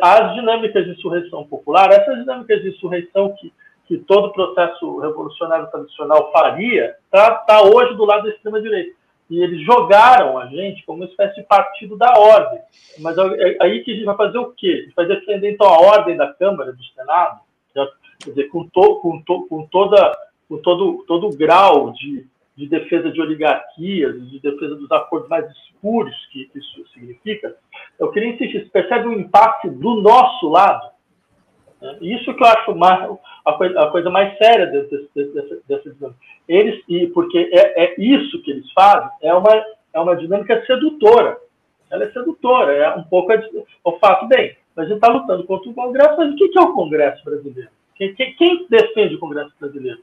As dinâmicas de insurreição popular, essas dinâmicas de insurreição que, que todo processo revolucionário tradicional faria, está tá hoje do lado da extrema-direita e eles jogaram a gente como uma espécie de partido da ordem. Mas aí que a gente vai fazer o quê? A gente vai defender, então, a ordem da Câmara, do Senado, quer dizer, com, to, com, to, com, toda, com todo, todo o grau de, de defesa de oligarquias, de defesa dos acordos mais escuros que isso significa. Eu queria insistir, você percebe o impacto do nosso lado? É, isso que eu acho mais, a, coisa, a coisa mais séria desse, dessa, dessa dinâmica. Eles, e porque é, é isso que eles fazem, é uma, é uma dinâmica sedutora. Ela é sedutora, é um pouco. Eu faço bem, mas a gente está lutando contra o Congresso, mas o que é o Congresso brasileiro? Quem, quem, quem defende o Congresso brasileiro?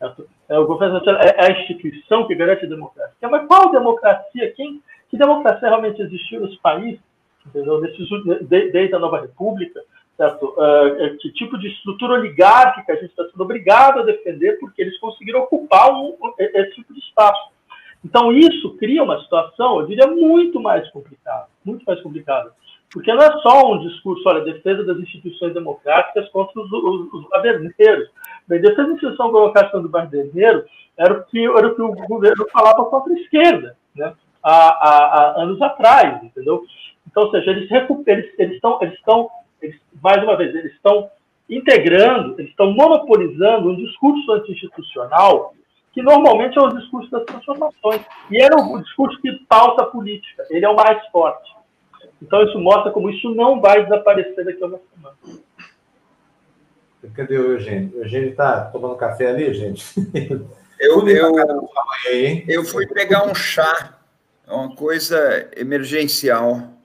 É, é, o governo é a instituição que garante a democracia. Mas qual democracia? Quem, que democracia realmente existiu nesse país? Entendeu? Desde a nova república? Certo? Uh, que tipo de estrutura oligárquica a gente está sendo obrigado a defender porque eles conseguiram ocupar um, esse tipo de espaço. Então, isso cria uma situação, eu diria, muito mais complicada, muito mais complicada. Porque não é só um discurso, olha, defesa das instituições democráticas contra os, os, os baderneiros. Bem, defesa da instituição democrática do baderneiro era o, que, era o que o governo falava contra a esquerda, né? há, há, há anos atrás, entendeu? Então, ou seja, eles, eles, eles, eles estão eles, mais uma vez, eles estão integrando, eles estão monopolizando um discurso anti-institucional que normalmente é o discurso das transformações. E era o discurso que pauta a política. Ele é o mais forte. Então isso mostra como isso não vai desaparecer daqui a uma semana. Cadê o Eugênio? O Eugênio está tomando café ali, gente? Eu, eu, eu fui pegar um chá. É uma coisa emergencial.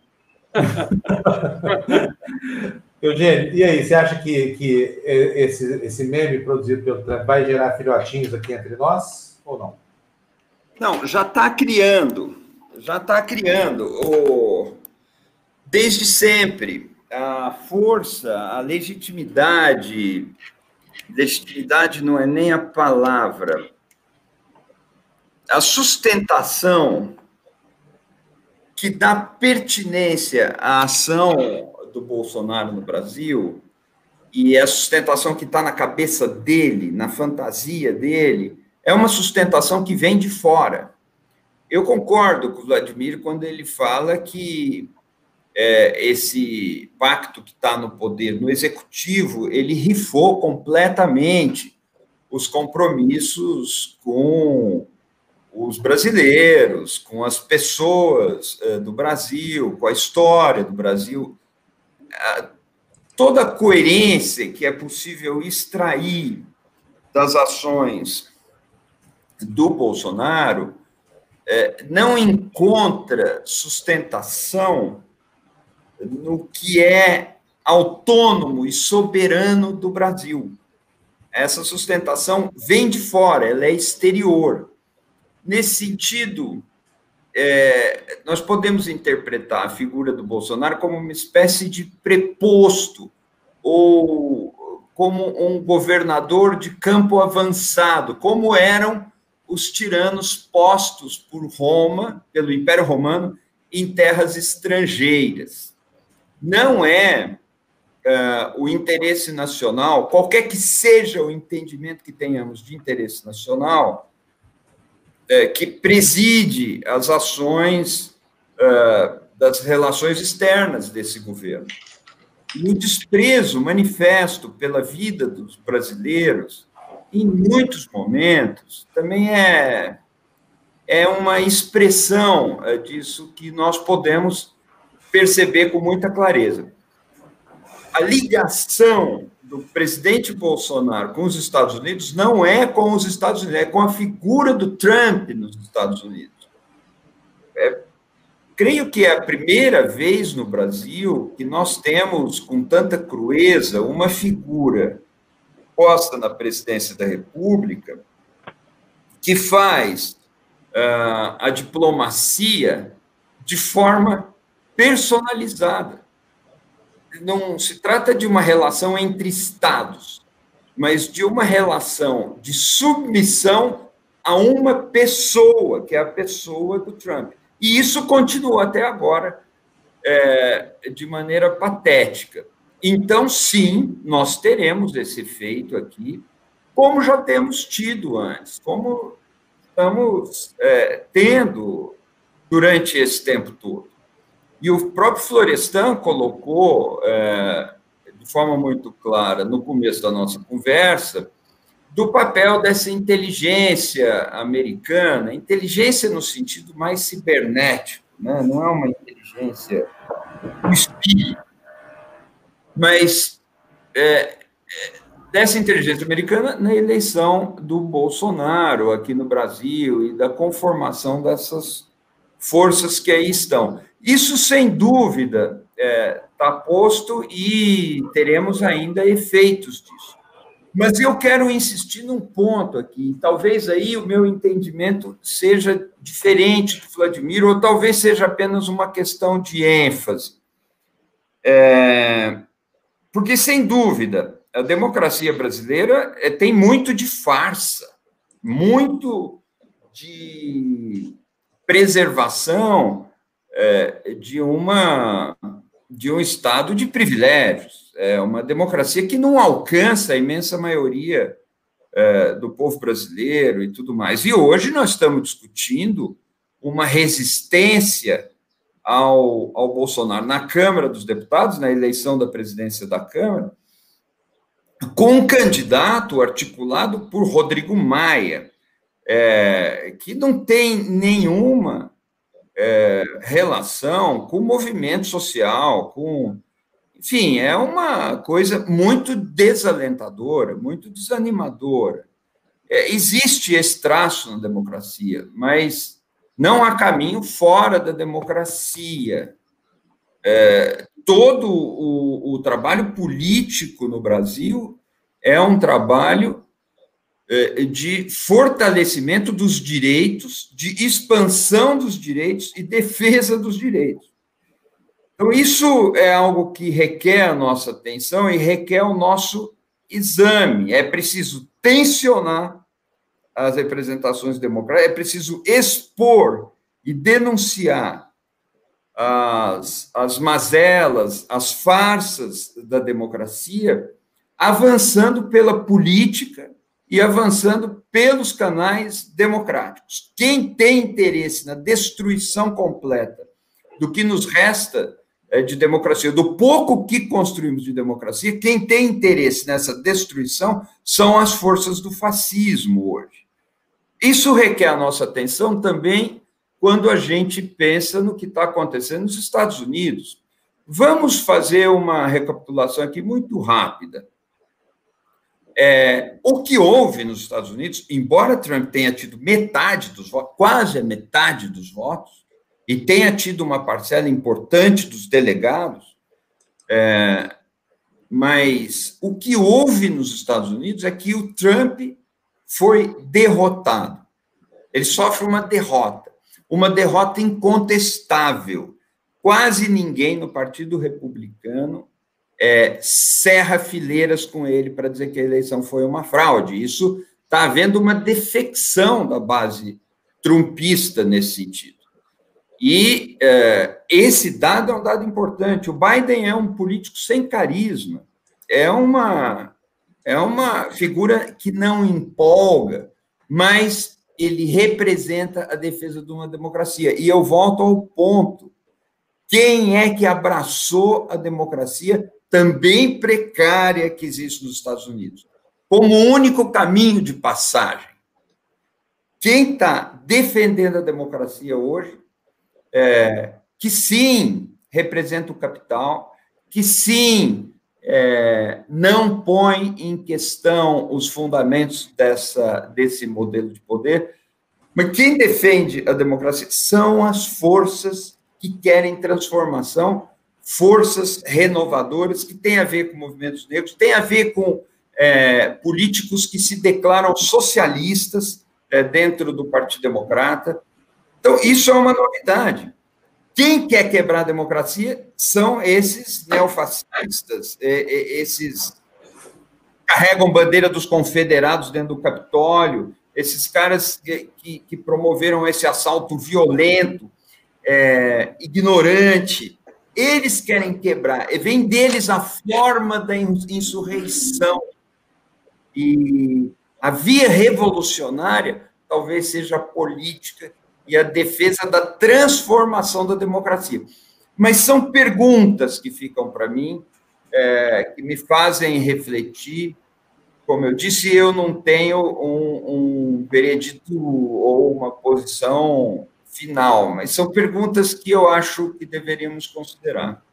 Eugênio, e aí, você acha que, que esse, esse meme produzido pelo Trump vai gerar filhotinhos aqui entre nós ou não? Não, já está criando, já está criando. O... Desde sempre, a força, a legitimidade, legitimidade não é nem a palavra, a sustentação que dá pertinência à ação do Bolsonaro no Brasil e a sustentação que está na cabeça dele, na fantasia dele, é uma sustentação que vem de fora. Eu concordo com o Vladimir quando ele fala que é, esse pacto que está no poder, no executivo, ele rifou completamente os compromissos com os brasileiros, com as pessoas uh, do Brasil, com a história do Brasil, uh, toda a coerência que é possível extrair das ações do Bolsonaro é, não encontra sustentação no que é autônomo e soberano do Brasil. Essa sustentação vem de fora, ela é exterior. Nesse sentido, é, nós podemos interpretar a figura do Bolsonaro como uma espécie de preposto ou como um governador de campo avançado, como eram os tiranos postos por Roma, pelo Império Romano, em terras estrangeiras. Não é uh, o interesse nacional, qualquer que seja o entendimento que tenhamos de interesse nacional, é, que preside as ações uh, das relações externas desse governo. E o desprezo manifesto pela vida dos brasileiros, em muitos momentos, também é, é uma expressão disso que nós podemos perceber com muita clareza. A ligação do presidente Bolsonaro com os Estados Unidos não é com os Estados Unidos, é com a figura do Trump nos Estados Unidos. É, creio que é a primeira vez no Brasil que nós temos, com tanta crueza, uma figura posta na presidência da República que faz uh, a diplomacia de forma personalizada não se trata de uma relação entre estados, mas de uma relação de submissão a uma pessoa, que é a pessoa do Trump. E isso continuou até agora é, de maneira patética. Então, sim, nós teremos esse efeito aqui, como já temos tido antes, como estamos é, tendo durante esse tempo todo. E o próprio Florestan colocou, é, de forma muito clara, no começo da nossa conversa, do papel dessa inteligência americana, inteligência no sentido mais cibernético, né? não é uma inteligência do espírito, mas é, é, dessa inteligência americana na eleição do Bolsonaro aqui no Brasil e da conformação dessas forças que aí estão. Isso, sem dúvida, está é, tá posto e teremos ainda efeitos disso. Mas eu quero insistir num ponto aqui, talvez aí o meu entendimento seja diferente do Vladimir, ou talvez seja apenas uma questão de ênfase. É, porque, sem dúvida, a democracia brasileira é, tem muito de farsa, muito de preservação é, de, uma, de um estado de privilégios. É uma democracia que não alcança a imensa maioria é, do povo brasileiro e tudo mais. E hoje nós estamos discutindo uma resistência ao, ao Bolsonaro na Câmara dos Deputados, na eleição da presidência da Câmara, com um candidato articulado por Rodrigo Maia, é, que não tem nenhuma é, relação com o movimento social, com. Enfim, é uma coisa muito desalentadora, muito desanimadora. É, existe esse traço na democracia, mas não há caminho fora da democracia. É, todo o, o trabalho político no Brasil é um trabalho de fortalecimento dos direitos, de expansão dos direitos e defesa dos direitos. Então, isso é algo que requer a nossa atenção e requer o nosso exame. É preciso tensionar as representações democráticas, é preciso expor e denunciar as, as mazelas, as farsas da democracia, avançando pela política e avançando pelos canais democráticos. Quem tem interesse na destruição completa do que nos resta é, de democracia, do pouco que construímos de democracia, quem tem interesse nessa destruição são as forças do fascismo hoje. Isso requer a nossa atenção também quando a gente pensa no que está acontecendo nos Estados Unidos. Vamos fazer uma recapitulação aqui muito rápida. É, o que houve nos Estados Unidos, embora Trump tenha tido metade dos votos, quase a metade dos votos, e tenha tido uma parcela importante dos delegados, é, mas o que houve nos Estados Unidos é que o Trump foi derrotado. Ele sofre uma derrota, uma derrota incontestável. Quase ninguém no Partido Republicano é, cerra fileiras com ele para dizer que a eleição foi uma fraude. Isso está havendo uma defecção da base trumpista nesse sentido. E é, esse dado é um dado importante. O Biden é um político sem carisma, é uma, é uma figura que não empolga, mas ele representa a defesa de uma democracia. E eu volto ao ponto: quem é que abraçou a democracia também precária que existe nos Estados Unidos, como único caminho de passagem? Quem está defendendo a democracia hoje é, que sim representa o capital, que sim é, não põe em questão os fundamentos dessa, desse modelo de poder, mas quem defende a democracia são as forças que querem transformação, forças renovadoras, que têm a ver com movimentos negros, tem a ver com é, políticos que se declaram socialistas é, dentro do Partido Democrata, então, isso é uma novidade. Quem quer quebrar a democracia são esses neofascistas, esses carregam bandeira dos confederados dentro do Capitólio, esses caras que, que, que promoveram esse assalto violento, é, ignorante, eles querem quebrar, vem deles a forma da insurreição. E a via revolucionária talvez seja a política e a defesa da transformação da democracia. Mas são perguntas que ficam para mim, é, que me fazem refletir. Como eu disse, eu não tenho um, um veredito ou uma posição final, mas são perguntas que eu acho que deveríamos considerar.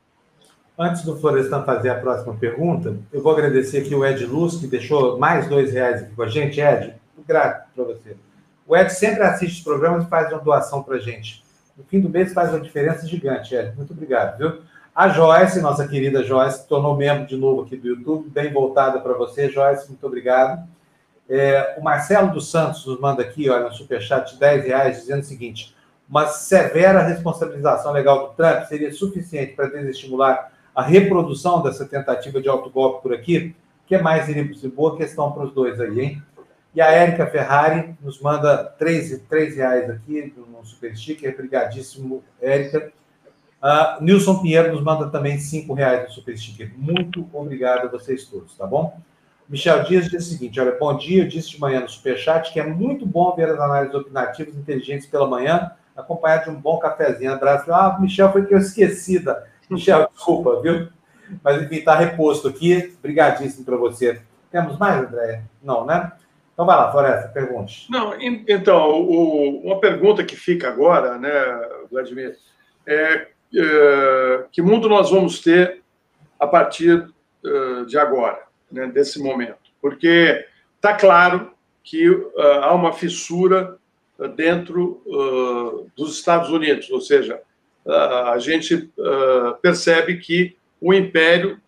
Antes do Florestan fazer a próxima pergunta, eu vou agradecer aqui o Ed Luz, que deixou mais dois reais aqui com a gente. Ed, grato para você. O Ed sempre assiste os programas e faz uma doação para a gente. No fim do mês faz uma diferença gigante, Ed. Muito obrigado, viu? A Joyce, nossa querida Joyce, tornou membro de novo aqui do YouTube. Bem voltada para você, Joyce. Muito obrigado. É, o Marcelo dos Santos nos manda aqui, olha, um superchat de 10 reais, dizendo o seguinte: uma severa responsabilização legal do Trump seria suficiente para desestimular a reprodução dessa tentativa de autogolpe por aqui? O que mais ser boa questão para os dois aí, hein? E a Érica Ferrari nos manda três, reais aqui no Super Sticker. Obrigadíssimo, Érica. Uh, Nilson Pinheiro nos manda também cinco reais no Super Sticker. Muito obrigado a vocês todos, tá bom? Michel Dias diz o seguinte: olha, bom dia, eu disse de manhã no Superchat que é muito bom ver as análises opinativas inteligentes pela manhã, acompanhado de um bom cafezinho. Abraço. Ah, Michel, foi que eu esqueci da. Michel, desculpa, viu? Mas enfim, está reposto aqui. Obrigadíssimo para você. Temos mais, André? Não, né? Então vai lá, Floresta, pergunte. Não, então, o, uma pergunta que fica agora, né, Vladimir, é, é que mundo nós vamos ter a partir uh, de agora, né, desse momento? Porque está claro que uh, há uma fissura dentro uh, dos Estados Unidos, ou seja, a gente percebe que o império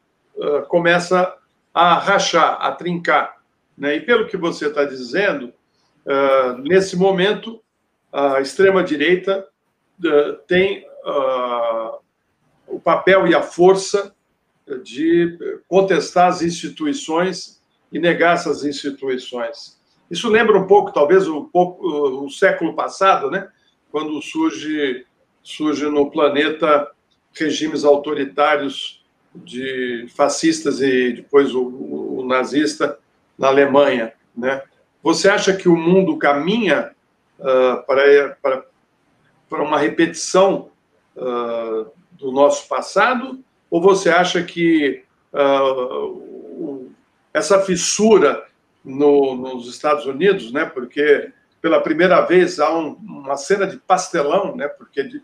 começa a rachar, a trincar. Né? E pelo que você está dizendo, uh, nesse momento, a extrema-direita uh, tem uh, o papel e a força de contestar as instituições e negar essas instituições. Isso lembra um pouco, talvez, um o século passado, né? quando surge, surge no planeta regimes autoritários de fascistas e depois o, o nazista na Alemanha. Né? Você acha que o mundo caminha uh, para, para, para uma repetição uh, do nosso passado? Ou você acha que uh, essa fissura no, nos Estados Unidos, né, porque pela primeira vez há um, uma cena de pastelão, né, porque de,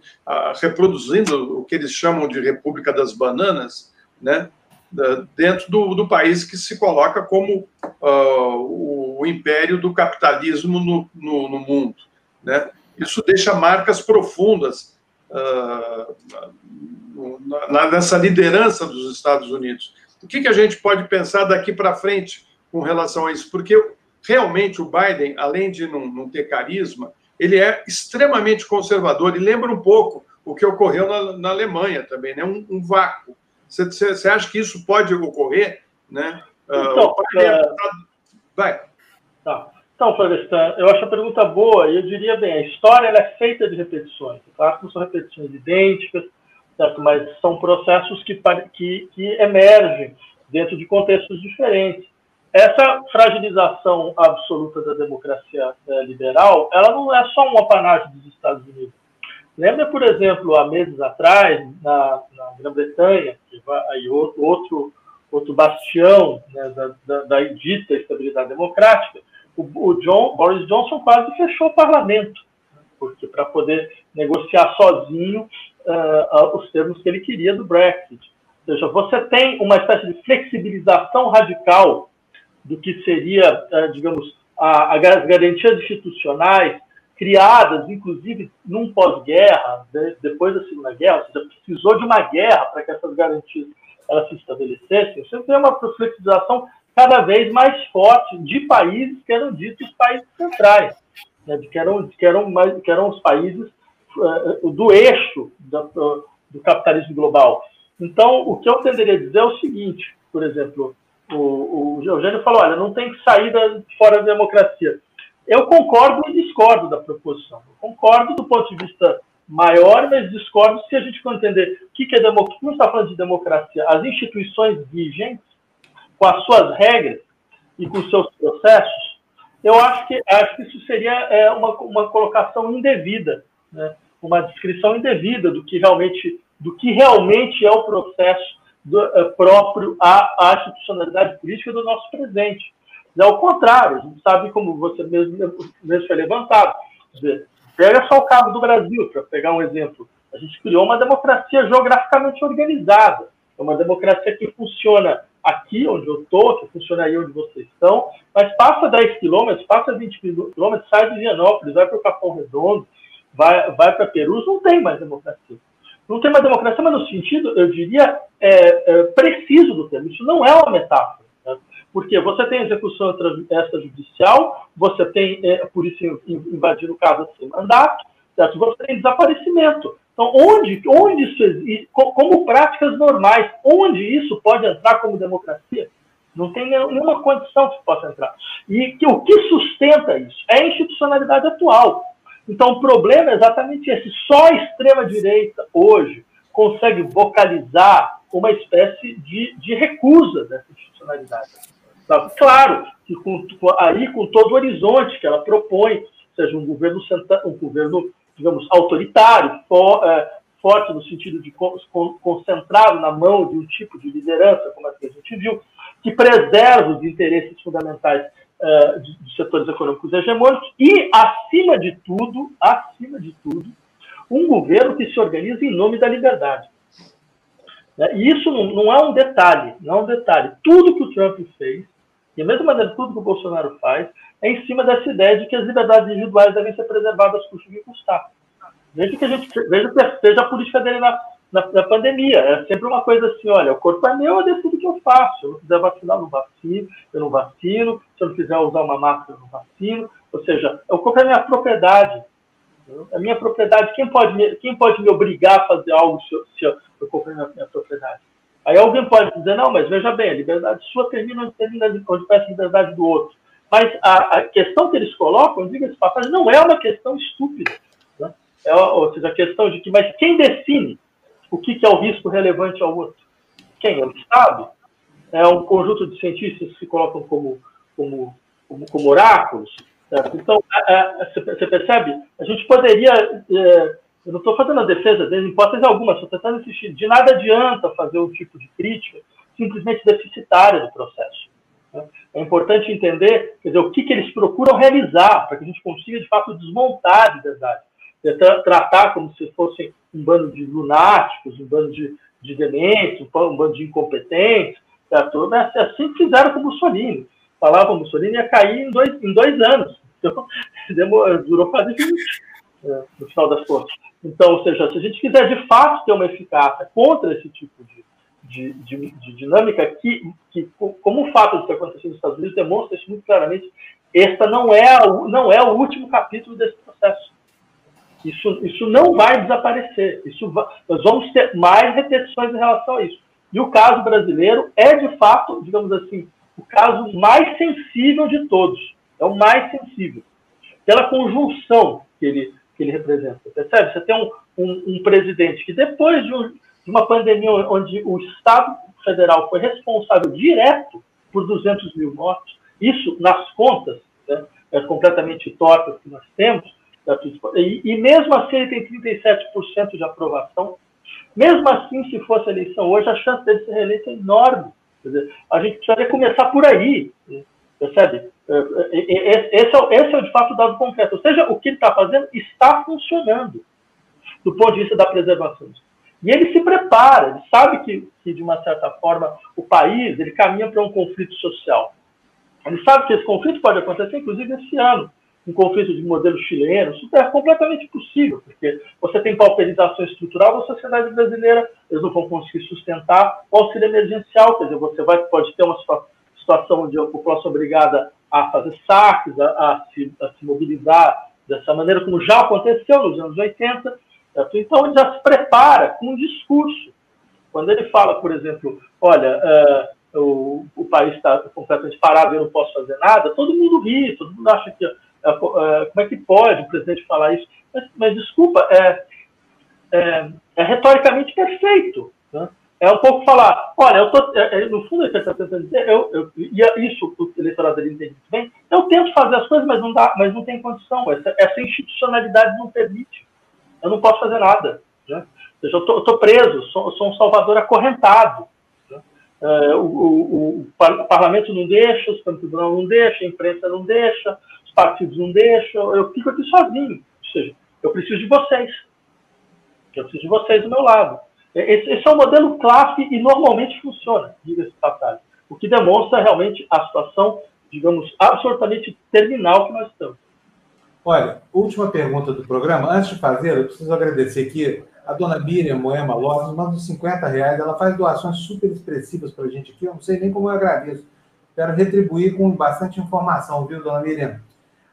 reproduzindo o que eles chamam de República das Bananas, né, dentro do, do país que se coloca como uh, o, o, império do capitalismo no, no, no, mundo. Né? Isso deixa marcas profundas uh, na, nessa liderança dos Estados Unidos. O que, que a gente pode pensar daqui para frente com relação a isso? Porque realmente o Biden, além de não, não ter carisma, ele é extremamente conservador e lembra um pouco o que ocorreu na, na Alemanha também, né? um, um vácuo. Você, acha que isso pode ocorrer? Né? Ah, então, uh, é... Vai. Tá. Então, Florestan, eu acho a pergunta boa e eu diria bem, a história é feita de repetições. Claro que não são repetições idênticas, certo? mas são processos que, que, que emergem dentro de contextos diferentes. Essa fragilização absoluta da democracia eh, liberal, ela não é só um apanágio dos Estados Unidos. Lembra, por exemplo, há meses atrás, na, na Grã-Bretanha, aí outro, outro bastião né, da, da, da, dita estabilidade democrática, o, o John, Boris Johnson quase fechou o parlamento, porque para poder negociar sozinho uh, os termos que ele queria do Brexit. Ou seja, você tem uma espécie de flexibilização radical do que seria, uh, digamos, as garantias institucionais criadas, inclusive, num pós-guerra, de, depois da Segunda Guerra, ou seja, precisou de uma guerra para que essas garantias elas se estabelecessem, você tem uma flexibilização cada vez mais forte de países que eram ditos países centrais, né, que, eram, que, eram mais, que eram os países uh, do eixo do capitalismo global. Então, o que eu tenderia a dizer é o seguinte, por exemplo, o, o Eugênio falou, olha, não tem que sair da, fora da democracia. Eu concordo e discordo da proposição. Eu concordo do ponto de vista maior, mas discordo se a gente for entender o que é democracia. Como está falando de democracia? As instituições vigentes, com as suas regras e com os seus processos, eu acho que, acho que isso seria é, uma, uma colocação indevida, né? uma descrição indevida do que realmente, do que realmente é o processo do, é, próprio à, à institucionalidade política do nosso presente. É o contrário, a gente sabe como você mesmo, mesmo foi levantado. Pega só o caso do Brasil, para pegar um exemplo. A gente criou uma democracia geograficamente organizada. É uma democracia que funciona aqui onde eu estou, que funciona aí onde vocês estão, mas passa 10 quilômetros, passa 20 quilômetros, sai de Vianópolis, vai para o Capão Redondo, vai, vai para Perus, não tem mais democracia. Não tem mais democracia, mas no sentido, eu diria, é, é, preciso do termo. Isso não é uma metáfora. Porque você tem execução extrajudicial, você tem é, por isso invadindo casa sem mandato, certo? você tem desaparecimento. Então, onde, onde isso como práticas normais, onde isso pode entrar como democracia? Não tem nenhuma condição que possa entrar. E que, o que sustenta isso é a institucionalidade atual. Então, o problema é exatamente esse. Só a extrema-direita, hoje, consegue vocalizar uma espécie de, de recusa dessa institucionalidade. Tá? Claro que com, aí com todo o horizonte que ela propõe, seja um governo, um governo digamos, autoritário, for, é, forte no sentido de concentrado na mão de um tipo de liderança, como a a gente viu, que preserva os interesses fundamentais uh, de, de, setores econômicos hegemônicos e, acima de tudo, acima de tudo, um governo que se organiza em nome da liberdade. Né? E isso não, é um detalhe, não é um detalhe. Tudo que o Trump fez e a mesma maneira, tudo que o Bolsonaro faz é em cima dessa ideia de que as liberdades individuais devem ser preservadas custo que custar. Veja que a gente veja a política dele na, na, na, pandemia. É sempre uma coisa assim, olha, o corpo é meu, eu decido o que eu faço. Se eu não quiser vacinar, eu não vacino, eu não vacino. Se eu não quiser usar uma máscara, eu não vacino. Ou seja, o corpo é minha propriedade. É minha propriedade. Quem pode me, quem pode me obrigar a fazer algo se, eu, se o corpo é minha, minha propriedade? Aí alguém pode dizer, não, mas veja bem, a liberdade sua termina onde termina onde a liberdade do outro. Mas a, a questão que eles colocam, diga-se passagem, não é uma questão estúpida. Né? É, ou seja, a questão de que, mas quem define o que, é o risco relevante ao outro? Quem? É o Estado? É um conjunto de cientistas que se colocam como, como, como, como oráculos? Certo? Então, você percebe? A gente poderia é, eu não estou fazendo a defesa deles, hipótese alguma, estou tentando insistir. De nada adianta fazer um tipo de crítica simplesmente deficitária do processo. Né? É importante entender quer dizer, o que, que eles procuram realizar para que a gente consiga, de fato, desmontar de verdade. Tra tratar como se fossem um bando de lunáticos, um bando de, de dementes, um bando de incompetentes. Certo? É assim que fizeram com o Mussolini. falava Mussolini, ia cair em dois, em dois anos. Então, demorou, durou quase 20, é, no final das contas. Então, ou seja, se a gente quiser de fato ter uma eficácia contra esse tipo de, de, de, de dinâmica, que, que, como o fato de ter acontecido nos Estados Unidos demonstra isso muito claramente, esta não é, a, não é o último capítulo desse processo. Isso, isso não vai desaparecer. Isso vai, nós vamos ter mais repetições em relação a isso. E o caso brasileiro é, de fato, digamos assim, o caso mais sensível de todos. É o mais sensível. Pela conjunção que ele, que ele representa. Percebe? Você tem um, um, um presidente que, depois de, um, de, uma pandemia onde o Estado federal foi responsável direto por 200 mil mortos, isso nas contas né, é completamente tortas que nós temos, e, e mesmo assim ele tem 37% de aprovação, mesmo assim, se fosse eleição hoje, a chance dele ser reeleito é enorme. Dizer, a gente precisaria começar por aí, percebe? É, é, é, esse é, esse é de fato o dado concreto. Ou seja, o que ele está fazendo está funcionando do ponto de vista da preservação. E ele se prepara, ele sabe que, que de uma certa forma, o país ele caminha para um conflito social. Ele sabe que esse conflito pode acontecer, inclusive, esse ano um conflito de modelo chileno, isso é completamente possível, porque você tem pauperização estrutural da sociedade brasileira, eles não vão conseguir sustentar o auxílio emergencial, quer dizer, você vai, pode ter uma situação onde a população é obrigada a fazer saques, a, a, se, a se mobilizar dessa maneira, como já aconteceu nos anos 80, certo? então ele já se prepara com um discurso. Quando ele fala, por exemplo, olha, uh, o, o país está completamente parado, eu não posso fazer nada, todo mundo ri, todo mundo acha que como é que pode o presidente falar isso? Mas, mas desculpa, é, é, é, retoricamente perfeito. Né? É um pouco falar, olha, eu tô, é, é no fundo ele está tentando dizer, eu, eu, e isso o eleitorado dele entende muito bem, eu tento fazer as coisas, mas não dá, mas não tem condição, essa, essa institucionalidade não permite. Eu não posso fazer nada. Né? Eu estou preso, sou, sou, um salvador acorrentado. Né? É, o, o, o, parlamento não deixa, o tribunal não deixa, a imprensa não deixa, partidos não deixam, eu fico aqui sozinho. Ou seja, eu preciso de vocês. Eu preciso de vocês do meu lado. Esse, esse é um modelo clássico e normalmente funciona, diga-se passagem. O que demonstra realmente a situação, digamos, absolutamente terminal que nós estamos. Olha, última pergunta do programa. Antes de fazer, eu preciso agradecer aqui a dona Miriam Moema Lopes, manda uns 50 reais. Ela faz doações super expressivas para a gente aqui. Eu não sei nem como eu agradeço. Quero retribuir com bastante informação, viu, dona Miriam?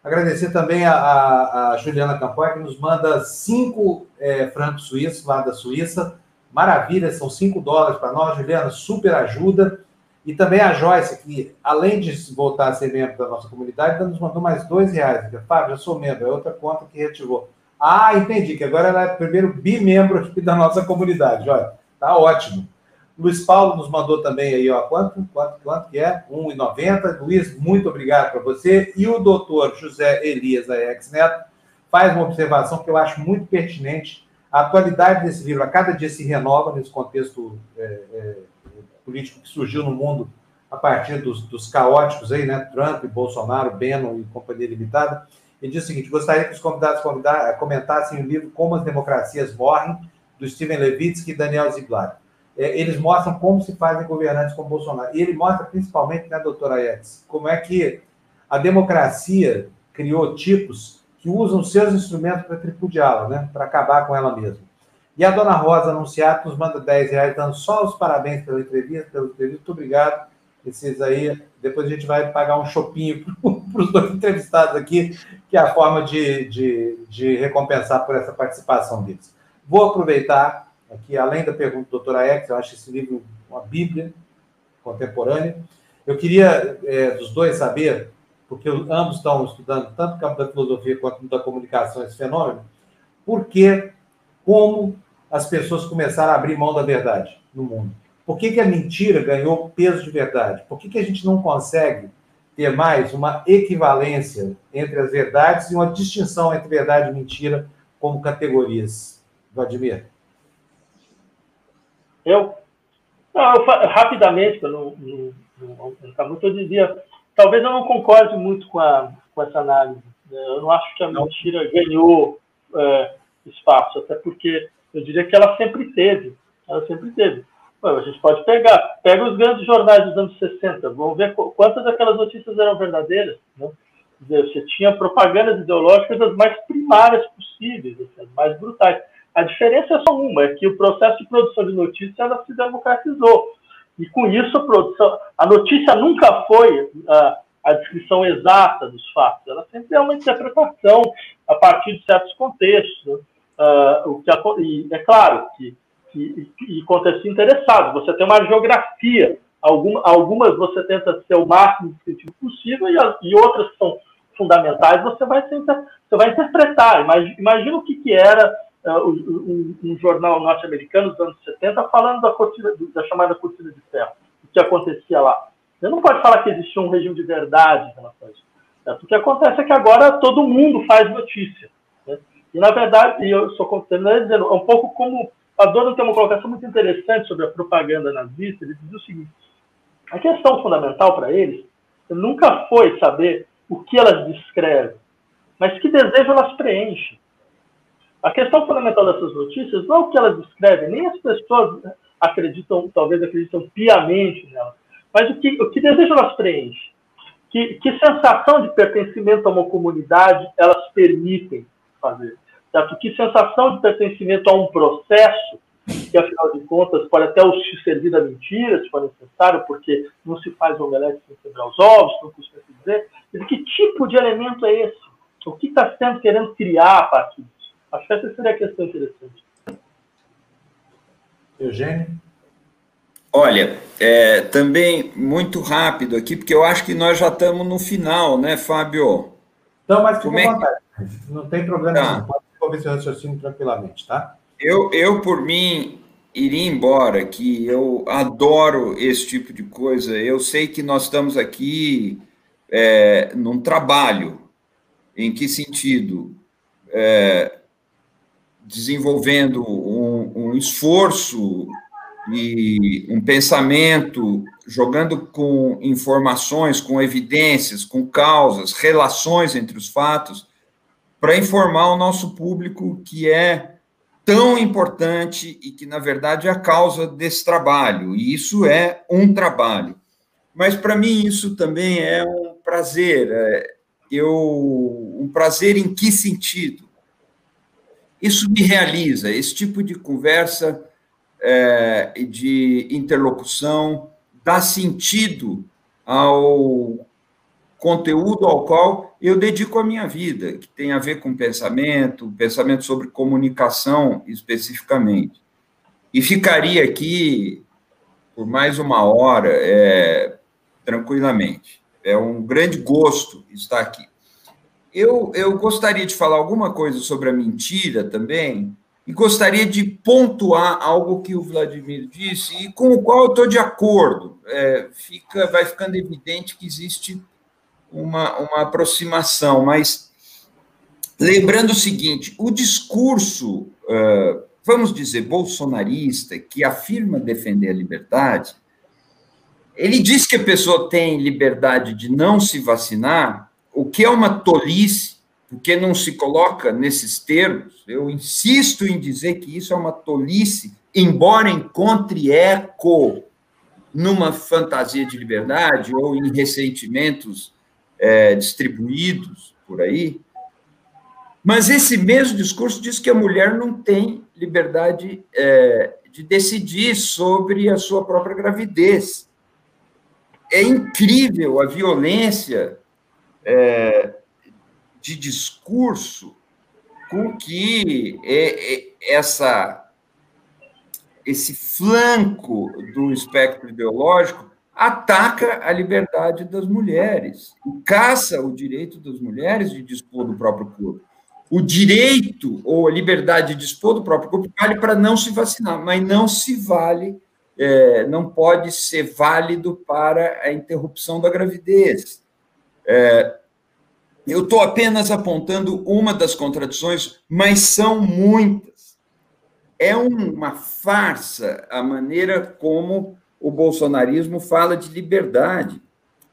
Agradecer também a, a, Juliana Campoy, que nos manda cinco é, francos suíços lá da Suíça. Maravilha, são cinco dólares para nós, Juliana, super ajuda. E também a Joyce, que além de voltar a ser membro da nossa comunidade, nos mandou mais dois reais. Fábio, eu sou membro, é outra conta que retivou. Ah, entendi, que agora ela é primeiro bimembro da nossa comunidade. Olha, tá ótimo. Luiz Paulo nos mandou também aí, ó, quanto, quanto, quanto que é? 1,90. Luiz, muito obrigado para você. E o doutor José Elias Aex Neto faz uma observação que eu acho muito pertinente. A atualidade desse livro a cada dia se renova nesse contexto é, é, político que surgiu no mundo a partir dos, dos, caóticos aí, né? Trump, Bolsonaro, Bannon e Companhia Limitada. Ele diz o seguinte: gostaria que os convidados comentassem o livro Como as Democracias Morrem, do Steven Levitsky e Daniel Ziblatt é, eles mostram como se fazem governantes como Bolsonaro. E ele mostra principalmente, né, doutora Ayetes, como é que a democracia criou tipos que usam seus instrumentos para tripudiá-la, né, para acabar com ela mesma. E a dona Rosa Anunciato nos manda 10 reais, dando só os parabéns pela entrevista, pelo entrevista. Muito obrigado. Esses aí, depois a gente vai pagar um chopinho para os dois entrevistados aqui, que é a forma de, de, de recompensar por essa participação deles. Vou aproveitar aqui, além da pergunta do doutora Eck, eu acho esse livro uma bíblia contemporânea. Eu queria, é, dos dois, saber, porque ambos estão estudando tanto o campo da filosofia quanto da comunicação, esse fenômeno, por que, como as pessoas começaram a abrir mão da verdade no mundo? Por que, que a mentira ganhou peso de verdade? Por que, que a gente não consegue ter mais uma equivalência entre as verdades e uma distinção entre verdade e mentira como categorias? Vladimir? Eu? Não, eu, rapidamente, para não, não, não, não muito, eu dizia, talvez eu não concorde muito com, a, com essa análise. Né? Eu não acho que a mentira ganhou é, espaço, até porque eu diria que ela sempre teve. Ela sempre teve. A gente pode pegar, pega os grandes jornais dos anos 60, vamos ver quantas daquelas notícias eram verdadeiras. Né? Dizer, você tinha propagandas ideológicas das mais primárias possíveis, assim, as mais brutais. A diferença é só uma, é que o processo de produção de notícias ela se democratizou. E com isso a produção, a notícia nunca foi uh, a descrição exata dos fatos, ela sempre é uma interpretação a partir de certos contextos. Né? Uh, o que, e é claro que e, e contextos interessados. Você tem uma geografia. Algum, algumas você tenta ser o máximo descritivo possível e, e outras que são fundamentais você vai, tentar, você vai interpretar. Imagina, imagina o que, que era uh, um, um, jornal norte-americano dos anos 70 falando da, cortina, da chamada cortina de ferro, o que acontecia lá. Você não pode falar que existia um regime de verdade em relação a isso. O que acontece é que agora todo mundo faz notícia. Né? E, na verdade, e eu sou terminando dizendo, é um pouco como Adorno tem uma colocação muito interessante sobre a propaganda nazista. Ele diz o seguinte: a questão fundamental para eles nunca foi saber o que elas descrevem, mas que desejo elas preenchem. A questão fundamental dessas notícias não é o que elas descrevem, nem as pessoas acreditam, talvez acreditam piamente nelas, mas o que, o que desejo elas preenchem. Que, que sensação de pertencimento a uma comunidade elas permitem fazer. Certo? Que sensação de pertencimento a um processo, que afinal de contas pode até te servir da mentira, se for necessário, porque não se faz omelete sem quebrar os ovos, não custa dizer. Mas que tipo de elemento é esse? O que está sendo querendo criar a partir disso? Acho que essa seria a questão interessante. Eugênio? Olha, é, também muito rápido aqui, porque eu acho que nós já estamos no final, né, Fábio? Então, mas fica à vontade. Não tem problema. Tá. Não desenvolver seu raciocínio tranquilamente, tá? Eu, eu, por mim, iria embora, que eu adoro esse tipo de coisa. Eu sei que nós estamos aqui é, num trabalho. Em que sentido? É, desenvolvendo um, um esforço e um pensamento, jogando com informações, com evidências, com causas, relações entre os fatos, para informar o nosso público que é tão importante e que, na verdade, é a causa desse trabalho. E isso é um trabalho. Mas, para mim, isso também é um prazer. É, eu, um prazer em que sentido? Isso me realiza, esse tipo de conversa, é, de interlocução, dá sentido ao conteúdo ao qual eu dedico a minha vida, que tem a ver com pensamento, pensamento sobre comunicação especificamente. E ficaria aqui por mais uma hora, é, tranquilamente. É um grande gosto estar aqui. Eu, eu gostaria de falar alguma coisa sobre a mentira também, e gostaria de pontuar algo que o Vladimir disse e com o qual eu estou de acordo. É, fica, vai ficando evidente que existe uma, uma aproximação, mas lembrando o seguinte: o discurso, vamos dizer, bolsonarista, que afirma defender a liberdade, ele diz que a pessoa tem liberdade de não se vacinar, o que é uma tolice, porque não se coloca nesses termos. Eu insisto em dizer que isso é uma tolice, embora encontre eco numa fantasia de liberdade ou em ressentimentos é, distribuídos por aí. Mas esse mesmo discurso diz que a mulher não tem liberdade é, de decidir sobre a sua própria gravidez. É incrível a violência é, de discurso com que é, é, essa, esse flanco do espectro ideológico ataca a liberdade das mulheres, caça o direito das mulheres de dispor do próprio corpo. O direito ou a liberdade de dispor do próprio corpo vale para não se vacinar, mas não se vale, é, não pode ser válido para a interrupção da gravidez. É, eu estou apenas apontando uma das contradições, mas são muitas. É uma farsa a maneira como o bolsonarismo fala de liberdade.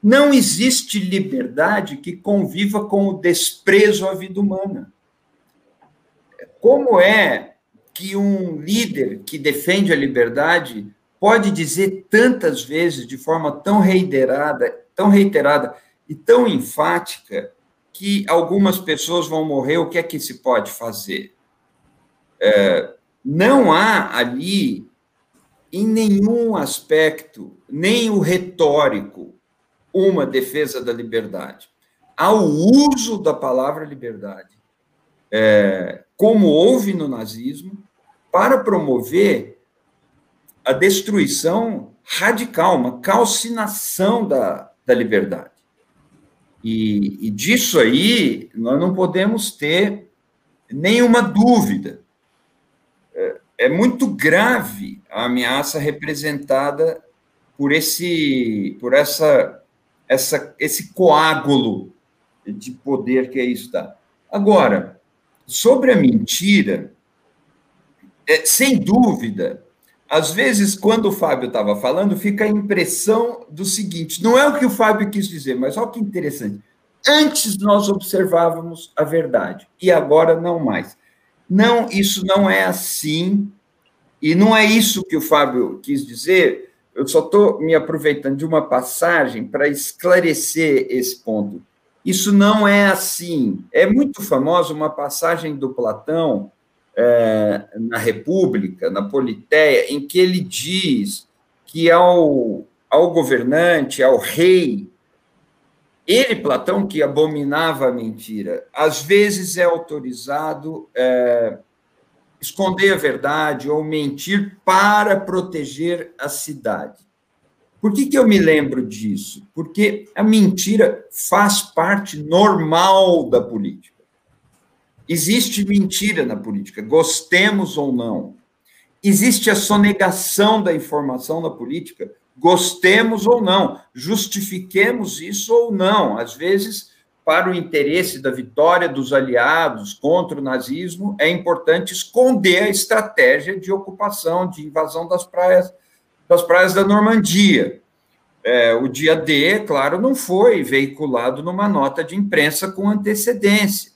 Não existe liberdade que conviva com o desprezo à vida humana. Como é que um líder que defende a liberdade pode dizer tantas vezes, de forma tão reiterada, tão reiterada e tão enfática, que algumas pessoas vão morrer, o que é que se pode fazer? É, não há ali, em nenhum aspecto, nem o retórico, uma defesa da liberdade. Há o uso da palavra liberdade, é, como houve no nazismo, para promover a destruição radical, uma calcinação da, da liberdade. E, e disso aí nós não podemos ter nenhuma dúvida. É, é muito grave a ameaça representada por esse, por essa, essa, esse coágulo de poder que aí está. Agora, sobre a mentira, é, sem dúvida, às vezes, quando o Fábio estava falando, fica a impressão do seguinte: não é o que o Fábio quis dizer, mas olha que interessante. Antes nós observávamos a verdade e agora não mais. Não, isso não é assim, e não é isso que o Fábio quis dizer. Eu só estou me aproveitando de uma passagem para esclarecer esse ponto. Isso não é assim. É muito famosa uma passagem do Platão é, na República, na Politeia, em que ele diz que ao, ao governante, ao rei, ele, Platão, que abominava a mentira, às vezes é autorizado é, esconder a verdade ou mentir para proteger a cidade. Por que, que eu me lembro disso? Porque a mentira faz parte normal da política. Existe mentira na política, gostemos ou não. Existe a sonegação da informação na política, gostemos ou não, justifiquemos isso ou não. Às vezes, para o interesse da vitória dos aliados contra o nazismo, é importante esconder a estratégia de ocupação, de invasão das praias, das praias da Normandia. É, o dia D, claro, não foi veiculado numa nota de imprensa com antecedência.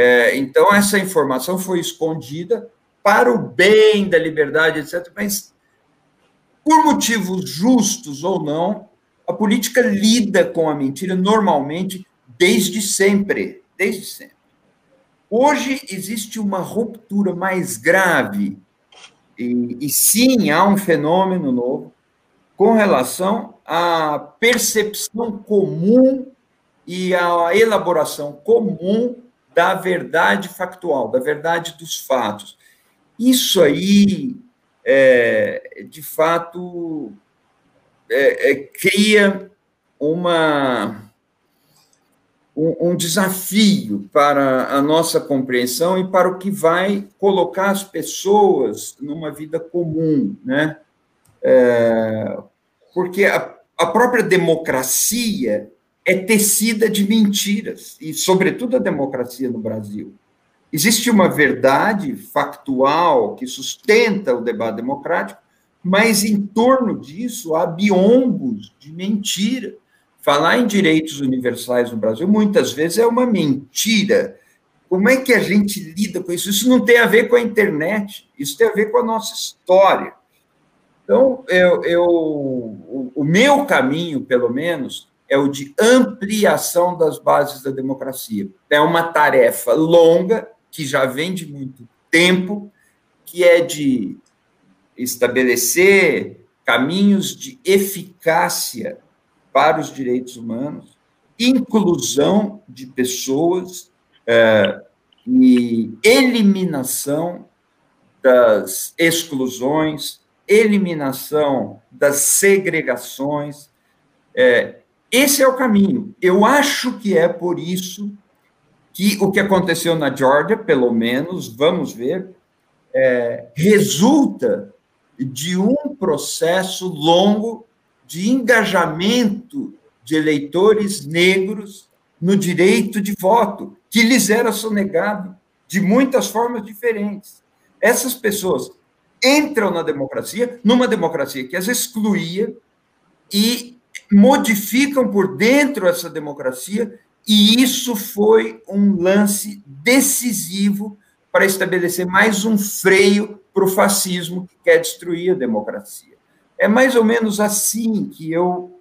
É, então, essa informação foi escondida para o bem da liberdade, etc. Mas, por motivos justos ou não, a política lida com a mentira normalmente desde sempre. Desde sempre. Hoje existe uma ruptura mais grave, e, e sim há um fenômeno novo, com relação à percepção comum e à elaboração comum da verdade factual, da verdade dos fatos. Isso aí, é, de fato, é, é, cria uma, um, um, desafio para a nossa compreensão e para o que vai colocar as pessoas numa vida comum, né? É, porque a, a própria democracia é tecida de mentiras, e, sobretudo, a democracia no Brasil. Existe uma verdade factual que sustenta o debate democrático, mas em torno disso há biombos de mentira. Falar em direitos universais no Brasil muitas vezes é uma mentira. Como é que a gente lida com isso? Isso não tem a ver com a internet, isso tem a ver com a nossa história. Então, eu, eu o, o meu caminho, pelo menos, é o de ampliação das bases da democracia. É uma tarefa longa, que já vem de muito tempo, que é de estabelecer caminhos de eficácia para os direitos humanos, inclusão de pessoas é, e eliminação das exclusões, eliminação das segregações, é, esse é o caminho. Eu acho que é por isso que o que aconteceu na Georgia, pelo menos, vamos ver, é, resulta de um processo longo de engajamento de eleitores negros no direito de voto, que lhes era sonegado de muitas formas diferentes. Essas pessoas entram na democracia, numa democracia que as excluía e modificam por dentro essa democracia, e isso foi um lance decisivo para estabelecer mais um freio para o fascismo que quer destruir a democracia. É mais ou menos assim que eu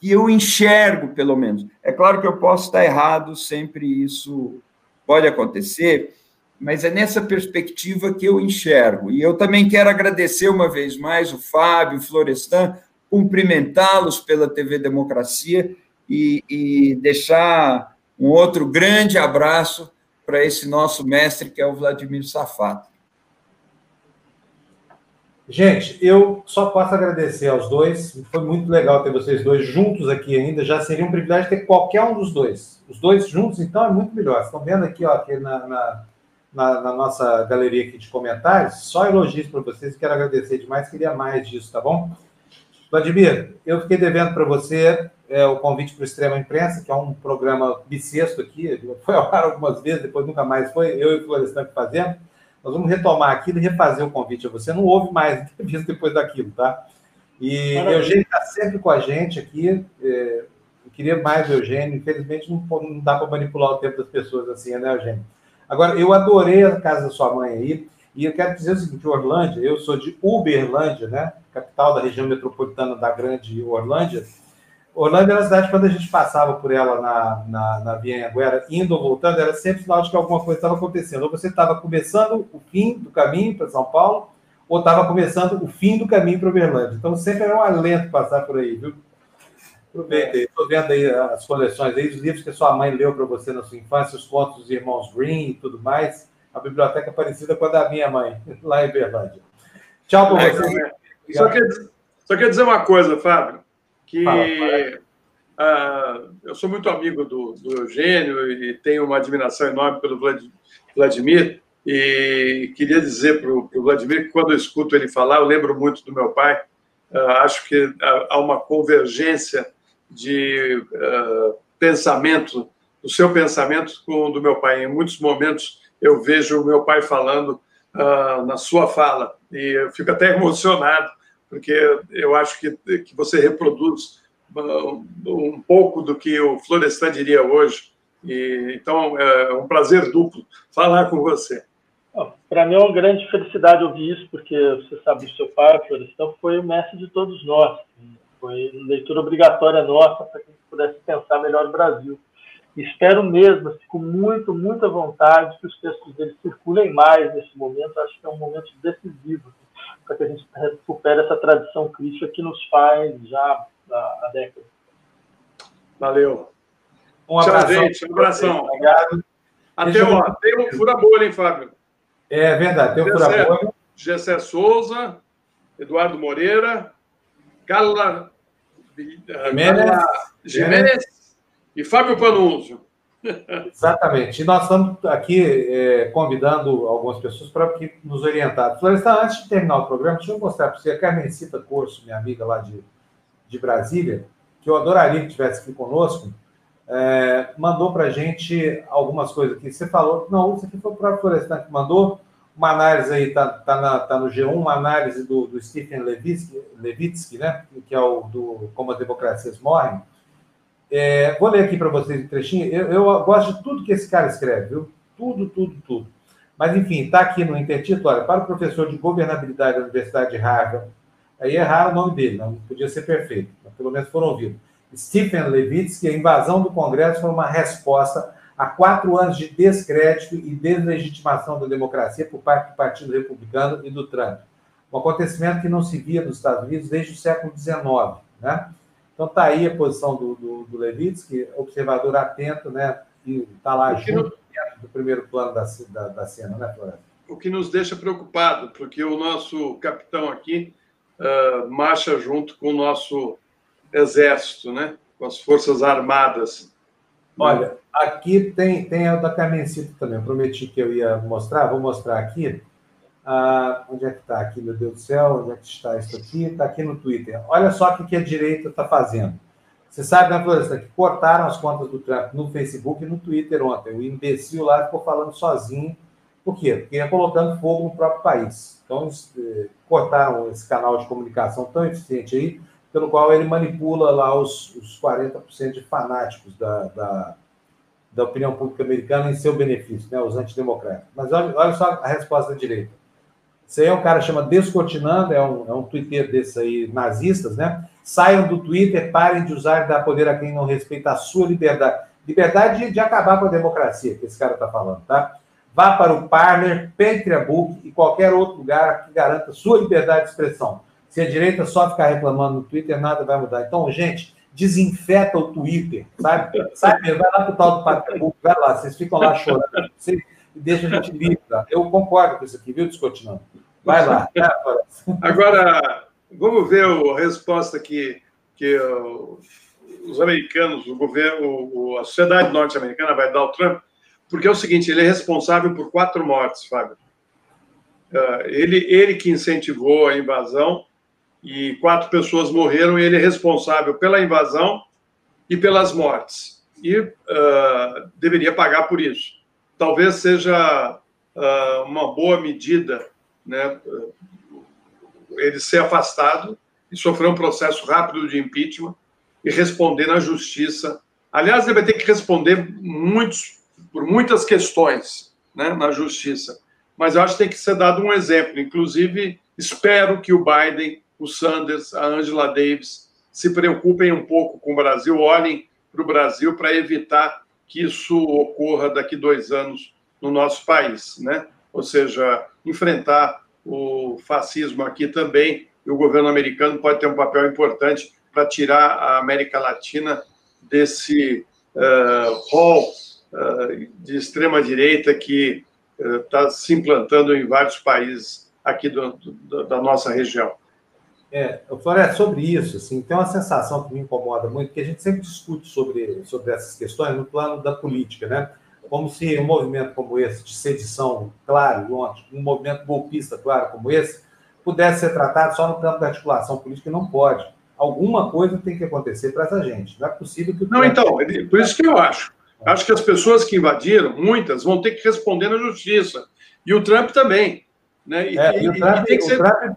que eu enxergo, pelo menos. É claro que eu posso estar errado, sempre isso pode acontecer, mas é nessa perspectiva que eu enxergo. E eu também quero agradecer uma vez mais o Fábio, o Florestan, cumprimentá-los pela TV Democracia e, e deixar um outro grande abraço para esse nosso mestre, que é o Vladimir Safato. Gente, eu só posso agradecer aos dois. Foi muito legal ter vocês dois juntos aqui ainda. Já seria um privilégio ter qualquer um dos dois. Os dois juntos, então, é muito melhor. Estão vendo aqui, ó, aqui na, na, na, na nossa galeria aqui de comentários. Só elogios para vocês. Quero agradecer demais. Queria mais disso, tá bom? Vladimir, eu fiquei devendo para você é, o convite para o Extrema Imprensa, que é um programa bissexto aqui. Foi ao ar algumas vezes, depois nunca mais foi. Eu e o Florestan que fazemos. Nós vamos retomar aquilo e refazer o convite a você. Não houve mais entrevista depois daquilo, tá? E Maravilha. Eugênio está sempre com a gente aqui. É, eu queria mais Eugênio. Infelizmente, não, não dá para manipular o tempo das pessoas assim, né, Eugênio? Agora, eu adorei a casa da sua mãe aí. E eu quero dizer o seguinte: Orlândia, eu sou de Uberlândia, né? Capital da região metropolitana da Grande Orlândia. Orlando era uma cidade, quando a gente passava por ela na, na, na Via Anguera, indo ou voltando, era sempre sinal de que alguma coisa estava acontecendo. Ou você estava começando o fim do caminho para São Paulo, ou estava começando o fim do caminho para Uberlândia. Então sempre era um alento passar por aí, viu? Aproveita aí. Estou vendo aí as coleções aí, os livros que a sua mãe leu para você na sua infância, os contos dos irmãos Green e tudo mais. A biblioteca é parecida com a da minha mãe, lá em Uberlândia. Tchau para você. Só quer, só quer dizer uma coisa, Fábio que uh, eu sou muito amigo do, do, Eugênio e tenho uma admiração enorme pelo Vladimir. E queria dizer para o Vladimir que quando eu escuto ele falar, eu lembro muito do meu pai. Uh, acho que há uma convergência de pensamento, do seu pensamento com o do meu pai. Em muitos momentos eu vejo o meu pai falando uh, na sua fala e eu fico até emocionado porque eu acho que, que você reproduz um pouco do que o Florestan diria hoje. E, então, é um prazer duplo falar com você. Para mim é uma grande felicidade ouvir isso, porque você sabe, o seu pai, o Florestan, foi o mestre de todos nós. Foi leitura obrigatória nossa para que a gente pudesse pensar melhor o Brasil. Espero mesmo, assim, com muito, muita vontade, que os textos dele circulem mais nesse momento. Acho que é um momento decisivo para que a gente recupere essa tradição crítica que nos faz já há décadas. Valeu. Um abraço, gente. Um abração. Obrigado. Até ó, tem um fura-bolha, hein, Fábio? É verdade, tem um fura-bolha. Gessé Souza, Eduardo Moreira, Gala Jiménez e Fábio Panunzio. Exatamente. E nós estamos aqui é, convidando algumas pessoas para nos orientar. Florestan, antes de terminar o programa, deixa eu mostrar para você a Carmencita Corso, minha amiga lá de, de Brasília, que eu adoraria que estivesse aqui conosco, é, mandou para a gente algumas coisas aqui. Você falou, não, isso aqui foi o próprio Florestan que mandou, uma análise aí, está tá, tá no G1, uma análise do, do Stephen Levitsky, Levitsky, né, que é o do Como as Democracias Morrem, é, vou ler aqui para vocês um trechinho. Eu, eu, gosto de tudo que esse cara escreve, viu? Tudo, tudo, tudo. Mas, enfim, está aqui no intertítulo, olha, para o professor de governabilidade da Universidade de Harvard, aí é raro o nome dele, não podia ser perfeito, mas pelo menos foram ouvidos. Stephen Levitsky, a invasão do Congresso foi uma resposta a quatro anos de descrédito e deslegitimação da democracia por parte do Partido Republicano e do Trump. Um acontecimento que não se via nos Estados Unidos desde o século XIX, né? Então está aí a posição do, do, do Levitsky, observador atento, né? E está lá junto no... do primeiro plano da, da, da cena, né, Floresta? O que nos deixa preocupado, porque o nosso capitão aqui uh, marcha junto com o nosso exército, né? Com as forças armadas. Olha, aqui tem, tem a da Carmencita também. Eu prometi que eu ia mostrar, vou mostrar aqui. Ah, onde é que está aqui, meu Deus do céu? Onde é que está isso aqui? Está aqui no Twitter. Olha só o que a direita está fazendo. Você sabe, né, Floresta, que cortaram as contas do Trump no Facebook e no Twitter ontem. O imbecil lá ficou falando sozinho. Por quê? Porque ia colocando fogo no próprio país. Então, eh, cortaram esse canal de comunicação tão eficiente aí, pelo qual ele manipula lá os, os 40% de fanáticos da, da, da opinião pública americana em seu benefício, né, os antidemocratas. Mas olha, olha só a resposta da direita Isso aí é um cara que chama Descortinando, é um, é um Twitter desses aí, nazistas, né? Saiam do Twitter, parem de usar e dar poder a quem não respeita a sua liberdade. Liberdade de, de acabar com a democracia, que esse cara está falando, tá? Vá para o Parler, Book e qualquer outro lugar que garanta sua liberdade de expressão. Se a direita só ficar reclamando no Twitter, nada vai mudar. Então, gente, desinfeta o Twitter, sabe? Sabe, vai lá para o tal do Patriarbook, vai lá, vocês ficam lá chorando, vocês deixam a gente livre. Eu concordo com isso aqui, viu, Descortinando? Vai lá. Agora, vamos ver a resposta que, que os americanos, o governo, a sociedade norte-americana vai dar ao Trump, porque é o seguinte, ele é responsável por quatro mortes, Fábio. Ah, ele, ele que incentivou a invasão e quatro pessoas morreram e ele é responsável pela invasão e pelas mortes. E uh, deveria pagar por isso. Talvez seja uh, uma boa medida né, ele ser afastado e sofrer um processo rápido de impeachment e responder na justiça. Aliás, ele vai ter que responder muitos, por muitas questões né, na justiça. Mas eu acho que tem que ser dado um exemplo. Inclusive, espero que o Biden, o Sanders, a Angela Davis se preocupem um pouco com o Brasil, olhem para o Brasil para evitar que isso ocorra daqui dois anos no nosso país, né? Ou seja, enfrentar o fascismo aqui também, e o governo americano pode ter um papel importante para tirar a América Latina desse uh, hall uh, de extrema-direita que está uh, se implantando em vários países aqui do, do, da nossa região. É, Floresta, sobre isso, assim, tem uma sensação que me incomoda muito, que a gente sempre discute sobre, sobre essas questões no plano da política, né? Como se um movimento como esse, de sedição, claro, um movimento golpista, claro, como esse, pudesse ser tratado só no campo da articulação política, e não pode alguma coisa tem que acontecer para essa gente. Não é possível que. Não, então, por isso que eu acho. Acho que as pessoas que invadiram, muitas, vão ter que responder na justiça. E o Trump também. Né? E, é, e, o Trump, tem que ser... Trump,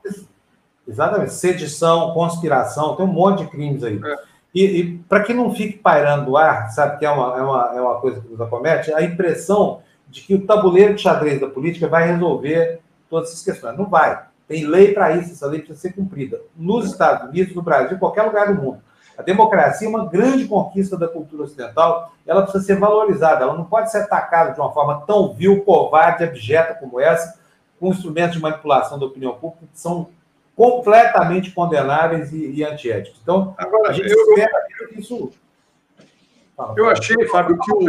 exatamente, sedição, conspiração, tem um monte de crimes aí. É. E, e para que não fique pairando o ar, sabe que é uma, é, uma, é uma coisa que nos acomete, a impressão de que o tabuleiro de xadrez da política vai resolver todas essas questões. Não vai. Tem lei para isso, essa lei precisa ser cumprida. Nos Estados Unidos, no Brasil, em qualquer lugar do mundo. A democracia é uma grande conquista da cultura ocidental, ela precisa ser valorizada, ela não pode ser atacada de uma forma tão vil, covarde, abjeta como essa, com instrumentos de manipulação da opinião pública que são completamente condenáveis e, e antiéticos. Então, Agora, a gente eu, espera que isso. Fala, eu achei, Fábio, que o.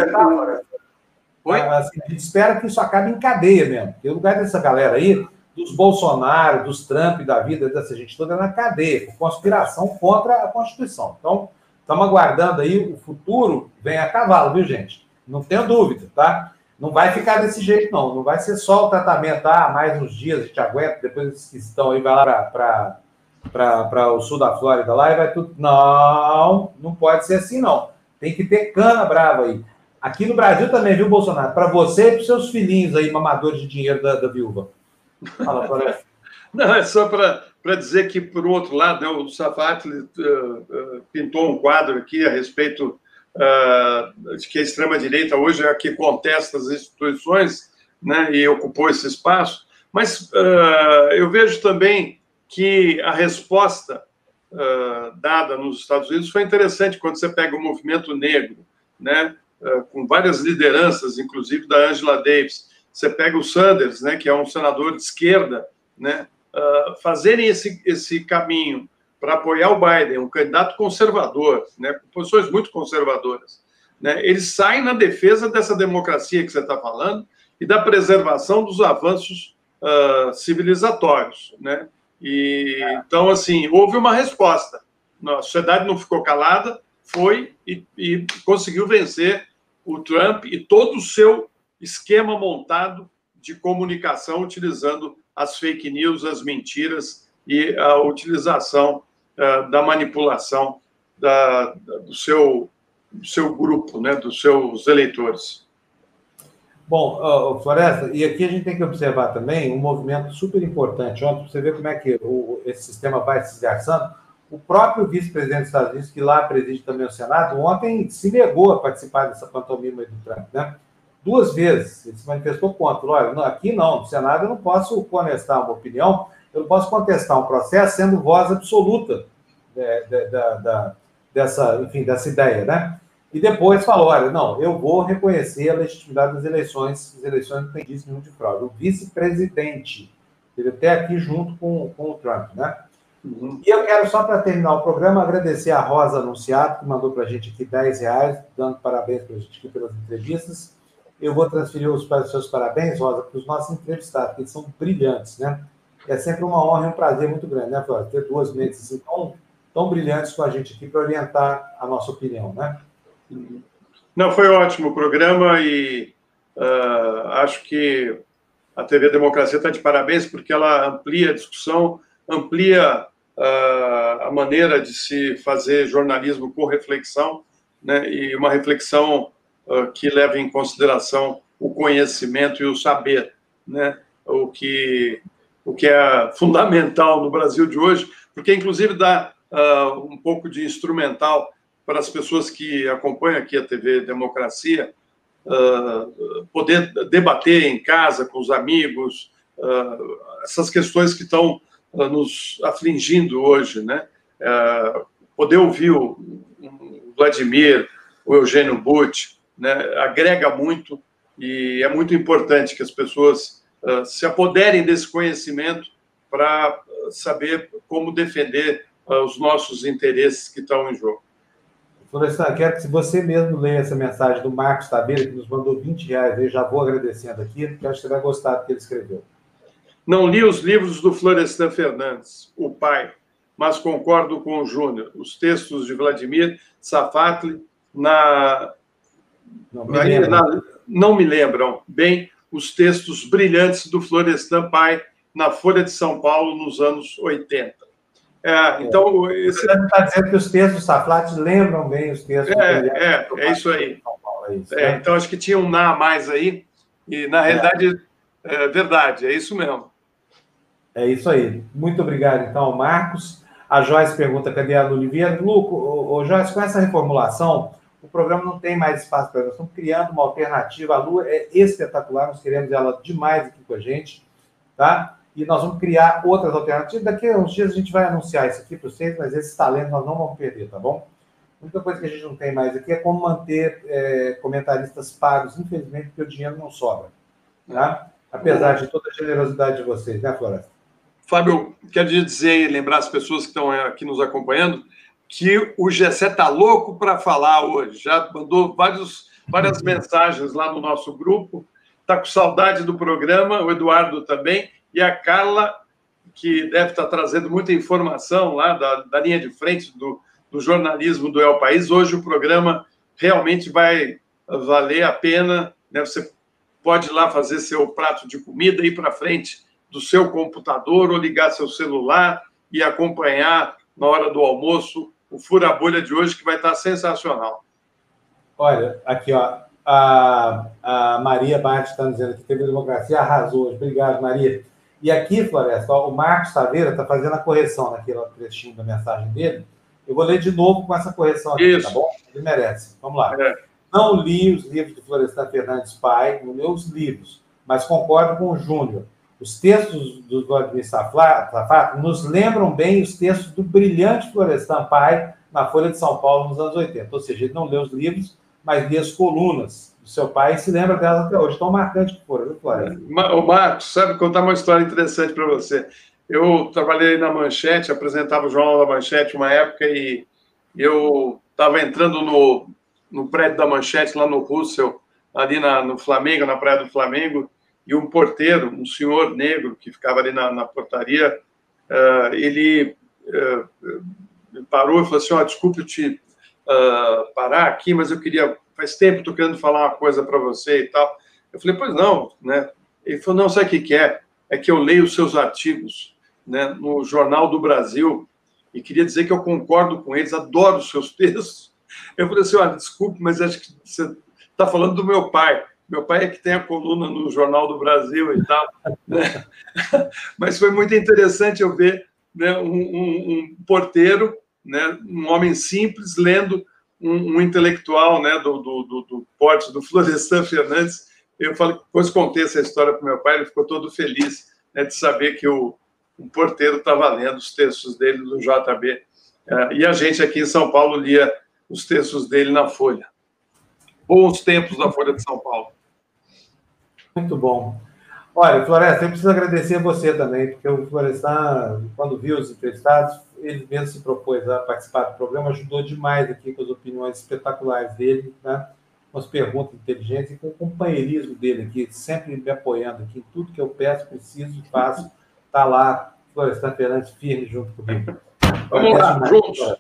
Oi? Assim, a gente espera que isso acabe em cadeia mesmo. Porque o lugar dessa galera aí dos Bolsonaro, dos Trump, da vida dessa gente toda na cadeia, por conspiração contra a Constituição. Então, estamos aguardando aí, o futuro vem a cavalo, viu, gente? Não tenho dúvida, tá? Não vai ficar desse jeito, não. Não vai ser só o tratamento, ah, mais uns dias a gente aguenta, depois esses que estão aí, vai lá para o sul da Flórida lá e vai tudo. Não, não pode ser assim, não. Tem que ter cana brava aí. Aqui no Brasil também, viu, Bolsonaro? Para você e para seus filhinhos aí, mamadores de dinheiro da, da viúva. Fala, Não, é só para dizer que, por outro lado, né, o Safatli uh, uh, pintou um quadro aqui a respeito de que a extrema-direita hoje é a que contesta as instituições né, e ocupou esse espaço, mas eu vejo também que a resposta dada nos Estados Unidos foi interessante quando você pega o movimento negro, né, com várias lideranças, inclusive da Angela Davis, você pega o Sanders, né, que é um senador de esquerda, né, fazerem esse, esse caminho para apoiar o Biden, um candidato conservador, né, com posições muito conservadoras, né, eles saem na defesa dessa democracia que você está falando e da preservação dos avanços uh, civilizatórios, né? E então assim houve uma resposta. A sociedade não ficou calada, foi e, e conseguiu vencer o Trump e todo o seu esquema montado de comunicação utilizando as fake news, as mentiras e a utilização uh, da manipulação da, do, seu, do seu grupo, né, dos seus eleitores. Bom, Floresta, e aqui a gente tem que observar também um movimento super importante. Ontem, você vê como é que o, esse sistema vai se esgarçando. O próprio vice-presidente dos Estados Unidos, que lá preside também o Senado, ontem se negou a participar dessa pantomima do Trump, né? duas vezes. Ele se manifestou contra. Olha, não, aqui não, no Senado eu não posso contestar uma opinião, eu não posso contestar um processo sendo voz absoluta da, da, dessa, enfim, dessa ideia, né? E depois falou, olha, não, eu vou reconhecer a legitimidade das eleições, as eleições não tem nenhum de fraude. O vice-presidente, ele até aqui junto com, com o Trump, né? Uhum. E eu quero, só para terminar o programa, agradecer a Rosa Anunciado, que mandou para a gente aqui 10 reais, dando parabéns para a gente aqui pelas entrevistas. Eu vou transferir os, os seus parabéns, Rosa, para os nossos entrevistados, que eles são brilhantes, né? É sempre uma honra e um prazer muito grande, né, Flávio? Ter duas mentes assim, tão, tão brilhantes com a gente aqui para orientar a nossa opinião, né? Não, foi ótimo o programa e uh, acho que a TV Democracia está de parabéns porque ela amplia a discussão, amplia uh, a maneira de se fazer jornalismo com reflexão, né, e uma reflexão uh, que leva em consideração o conhecimento e o saber, né, o que o que é fundamental no Brasil de hoje, porque inclusive dá um pouco de instrumental para as pessoas que acompanham aqui a TV Democracia uh, poder debater em casa com os amigos uh, essas questões que estão uh, nos afligindo hoje, né? poder ouvir o, Vladimir, o Eugênio Butch, né? Agrega muito e é muito importante que as pessoas se apoderem desse conhecimento para saber como defender os nossos interesses que estão em jogo. Florestan, quero que você mesmo leia essa mensagem do Marcos Tabeira, que nos mandou 20 reais, eu já vou agradecendo aqui, porque acho que você vai gostar do que ele escreveu. Não li os livros do Florestan Fernandes, o pai, mas concordo com o Júnior. Os textos de Vladimir Safatli na... Não me, na... não me lembram bem os textos brilhantes do Florestan Pai na Folha de São Paulo nos anos 80. É, então, esse... Você está dizendo que os textos do Saflat lembram bem os textos é, do É, é isso aí. É isso, é, né? Então, acho que tinha um na a mais aí, e na realidade, é. é verdade, é isso mesmo. É isso aí. Muito obrigado, então, Marcos. A Joyce pergunta, cadê a Oliveira? Luco, ô, ô, Joyce, com essa reformulação, o programa não tem mais espaço para nós. Estamos criando uma alternativa. A Lu é espetacular, nós queremos ela demais aqui com a gente, tá? e nós vamos criar outras alternativas. Daqui a uns dias a gente vai anunciar isso aqui para vocês, mas esses talentos nós não vamos perder, tá bom? A única coisa que a gente não tem mais aqui é como manter é, comentaristas pagos, infelizmente, porque o dinheiro não sobra, tá? Apesar de toda a generosidade de vocês, né, Floresta? Fábio, quero dizer e lembrar as pessoas que estão aqui nos acompanhando que o Gessé está louco para falar hoje. Já mandou vários, várias mensagens lá no nosso grupo. Está com saudade do programa, o Eduardo também e a Carla, que deve estar trazendo muita informação lá da, da linha de frente do, do jornalismo do El País. Hoje o programa realmente vai valer a pena. Né? Você pode ir lá fazer seu prato de comida, ir para frente do seu computador ou ligar seu celular e acompanhar na hora do almoço o Fura Bolha de hoje, que vai estar sensacional. Olha, aqui, ó, a, a Maria Bate está dizendo que teve democracia, arrasou. Obrigado, Maria. E aqui, Floresta, ó, o Marcos Taveira está fazendo a correção naquele trechinho da mensagem dele. Eu vou ler de novo com essa correção aqui, Isso. tá bom? Ele merece. Vamos lá. É. Não li os livros de Florestan Fernandes Pai, não li os livros, mas concordo com o Júnior. Os textos do Vladimir Safato nos lembram bem os textos do brilhante Florestan Pai na Folha de São Paulo nos anos 80. Ou seja, ele não leu os livros, mas lê as colunas do seu pai e se lembra delas até hoje, tão marcante que foram, viu, Flávio? O Marcos, sabe contar uma história interessante para você. Eu trabalhei na Manchete, apresentava o Jornal da Manchete uma época e eu estava entrando no, no prédio da Manchete, lá no Russell, ali na, no Flamengo, na Praia do Flamengo, e um porteiro, um senhor negro que ficava ali na, na portaria, uh, ele uh, parou e falou assim, oh, desculpe te uh, parar aqui, mas eu queria, faz tempo estou querendo falar uma coisa para você e tal. Eu falei, pois não, né? Ele falou, não, sabe o que, que é? É que eu leio os seus artigos né, no Jornal do Brasil e queria dizer que eu concordo com eles, adoro os seus textos. Eu falei assim, olha, desculpe, mas acho que você está falando do meu pai. Meu pai é que tem a coluna no Jornal do Brasil e tal. Né? Mas foi muito interessante eu ver né, um, um, um porteiro né, um homem simples lendo um, um intelectual né, do, do, do, do porte do Florestan Fernandes Eu falei, depois contei essa história para meu pai, ele ficou todo feliz né, de saber que o, o porteiro estava lendo os textos dele do JB. É, e a gente aqui em São Paulo lia os textos dele na Folha. Bons tempos da Folha de São Paulo. Muito bom. Olha, Floresta, eu preciso agradecer você também, porque o Florestan, quando viu os entrevistados, ele mesmo se propôs a participar do programa, ajudou demais aqui com as opiniões espetaculares dele, né? com as perguntas inteligentes e com o companheirismo dele aqui, sempre me apoiando aqui. Tudo que eu peço, preciso, faço, está lá, Florestan Fernandes firme junto comigo. Vamos lá, juntos.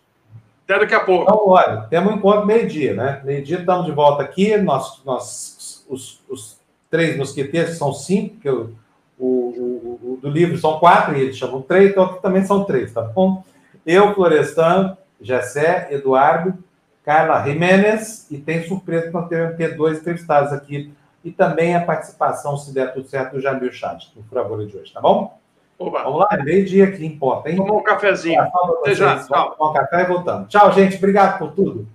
Até daqui a pouco. Então, olha, temos um encontro meio-dia, né? Meio-dia estamos de volta aqui, nós, nós os, os três mosqueteiros, são cinco, porque o, o, o, o, do livro são quatro, e eles chamam três, então aqui também são três, tá bom? Eu, Florestan, Gessé, Eduardo, Carla Jiménez, e tem surpresa que nós temos ter dois entrevistados aqui, e também a participação, se der tudo certo, do Jamil Chat, no Furagora de hoje, tá bom? Oba. Vamos lá, meio-dia aqui em ponta, hein? Tomar um cafezinho. Até já. Vamos tomar um café e voltamos. Tchau, gente. Obrigado por tudo.